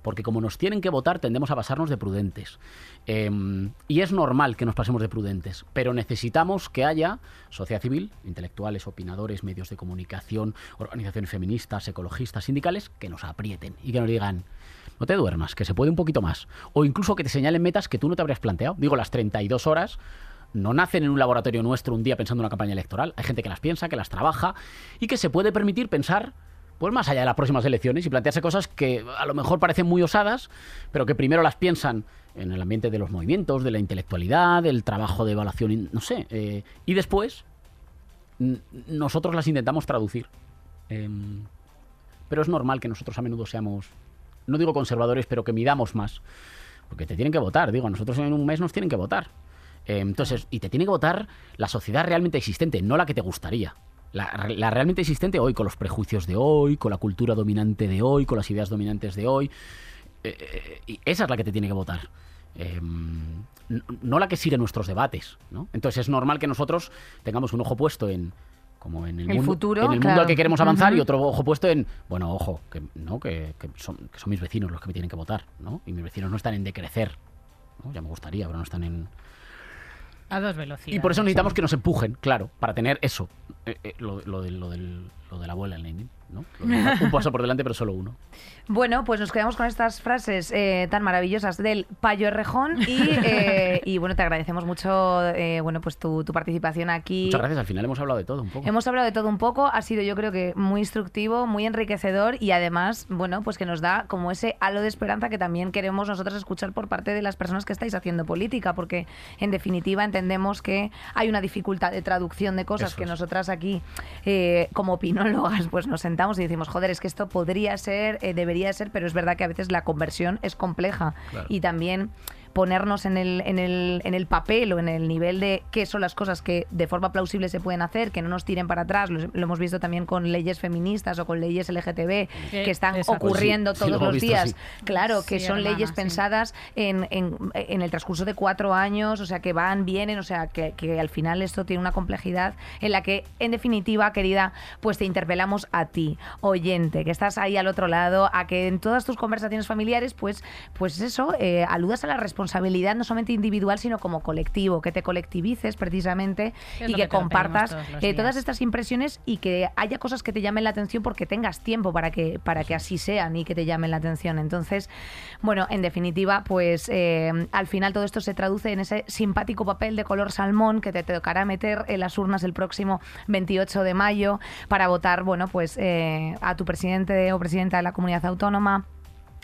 porque como nos tienen que votar tendemos a pasarnos de prudentes. Em, y es normal que nos pasemos de prudentes, pero necesitamos que haya sociedad civil, intelectuales, opinadores, medios de comunicación, organizaciones feministas, ecologistas, sindicales, que nos aprieten y que nos digan, no te duermas, que se puede un poquito más. O incluso que te señalen metas que tú no te habrías planteado. Digo, las 32 horas no nacen en un laboratorio nuestro un día pensando en una campaña electoral. Hay gente que las piensa, que las trabaja y que se puede permitir pensar pues más allá de las próximas elecciones y plantearse cosas que a lo mejor parecen muy osadas, pero que primero las piensan en el ambiente de los movimientos, de la intelectualidad, del trabajo de evaluación, no sé, eh, y después nosotros las intentamos traducir. Em, pero es normal que nosotros a menudo seamos, no digo conservadores, pero que midamos más, porque te tienen que votar, digo, a nosotros en un mes nos tienen que votar. Em, entonces, y te tiene que votar la sociedad realmente existente, no la que te gustaría. La, realmente existente hoy, con los prejuicios de hoy, con la cultura dominante de hoy, con las ideas dominantes de hoy. Eh, eh, esa es la que te tiene que votar. Em, no la que sigue nuestros debates. ¿no? Entonces es normal que nosotros tengamos un ojo puesto en como en el, mundo, futuro, en el mundo al que queremos avanzar y otro ojo puesto en, bueno, ojo, que, ¿no? Que, son, que son mis vecinos los que me tienen que votar, ¿no? Y mis vecinos no están en decrecer, ¿no? ya me gustaría, pero no están en, a dos velocidades. Y por eso necesitamos que nos empujen, claro, para tener eso, eh, eh, lo, lo, de, lo, del, lo de la abuela en Lenin. Un paso por delante, pero solo uno. Bueno, pues nos quedamos con estas frases eh, tan maravillosas del Payo Errejón y, eh, y, bueno, te agradecemos mucho eh, bueno, pues tu, participación aquí. Muchas gracias, al final hemos hablado de todo un poco. Hemos hablado de todo un poco, ha sido yo creo que muy instructivo, muy enriquecedor y además, bueno, pues que nos da como ese halo de esperanza que también queremos nosotros escuchar por parte de las personas que estáis haciendo política, porque en definitiva entendemos que hay una dificultad de traducción de cosas que nosotras aquí, como opinólogas, pues nos y decimos, joder, es que esto podría ser, eh, debería ser, pero es verdad que a veces la conversión es compleja. Y también ponernos en el, en, el, en el papel o en el nivel de qué son las cosas que de forma plausible se pueden hacer, que no nos tiren para atrás. Lo, hemos visto también con leyes feministas o con leyes LGTB que están ocurriendo todos los días. Claro, que son leyes pensadas en, en, en, el transcurso de cuatro años, o sea, que van, vienen, o sea, que, que al final esto tiene una complejidad en la que, en definitiva, querida, pues te interpelamos a ti, oyente, que estás ahí al otro lado, a que en todas tus conversaciones familiares, pues, pues eso, eh, aludas a la responsabilidad responsabilidad no solamente individual, sino como colectivo, que te colectivices precisamente Es y que, compartas eh, todas estas impresiones y que haya cosas que te llamen la atención porque tengas tiempo para que, para que así sean y que te llamen la atención. Entonces, bueno, en definitiva, pues eh, al final todo esto se traduce en ese simpático papel de color salmón que te tocará meter en las urnas el próximo 28 de mayo para votar, bueno, pues eh, a tu presidente o presidenta de la comunidad autónoma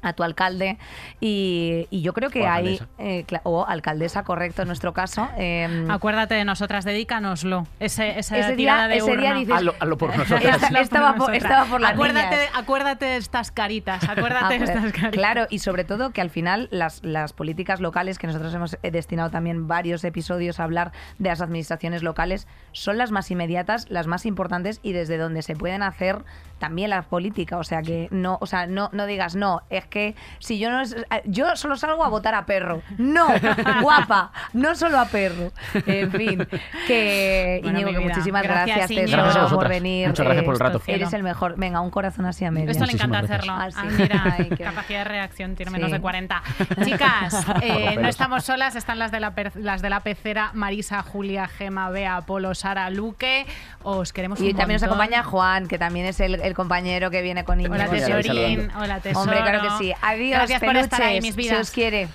a tu alcalde y, y yo creo que O hay eh, o alcaldesa correcto en nuestro caso eh, Acuérdate de nosotras, dedícanoslo. Ese, esa Ese día- tirada de ese día dices- Hazlo, hazlo por estaba por- estaba por las acuérdate, niñas. acuérdate de estas caritas, acuérdate de estas caritas. Claro, y sobre todo que al final las, las políticas locales, que nosotros hemos eh, destinado también varios episodios a hablar de las administraciones locales, son las más inmediatas, las más importantes y desde donde se pueden hacer también la política. O sea que no, o sea, no, no digas, no, es que si yo no es- eh, yo solo salgo a votar a perro. No, guapa, no solo a perro. En fin, que Bueno, vida. muchísimas Gracias, gracias, por venir. Muchas gracias Eh, por el rato. Eres el mejor. Venga, un corazón así a media. Esto le encanta hacerlo. Ah, Ah, sí. mira, Ay, qué- capacidad de reacción tiene Sí. menos de 40. Chicas, eh, no estamos solas, están las de, la per- las de la pecera, Marisa, Julia, Gema, Bea, Polo, Sara, Luque. Os queremos Y un también nos acompaña Juan, que también es el, el compañero que viene con Íñigo. Hola, tesorín. Hola, tesoro. Hombre, claro que sí. Adiós, Gracias por estar ahí, mis Se vidas. os quiere.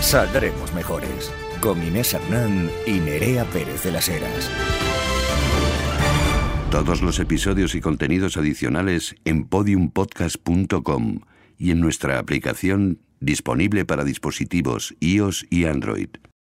Saldremos mejores. Con Inés Hernán y Nerea Pérez de las Heras. Todos los episodios y contenidos adicionales en podiumpodcast.com y en nuestra aplicación disponible para dispositivos iOS y Android.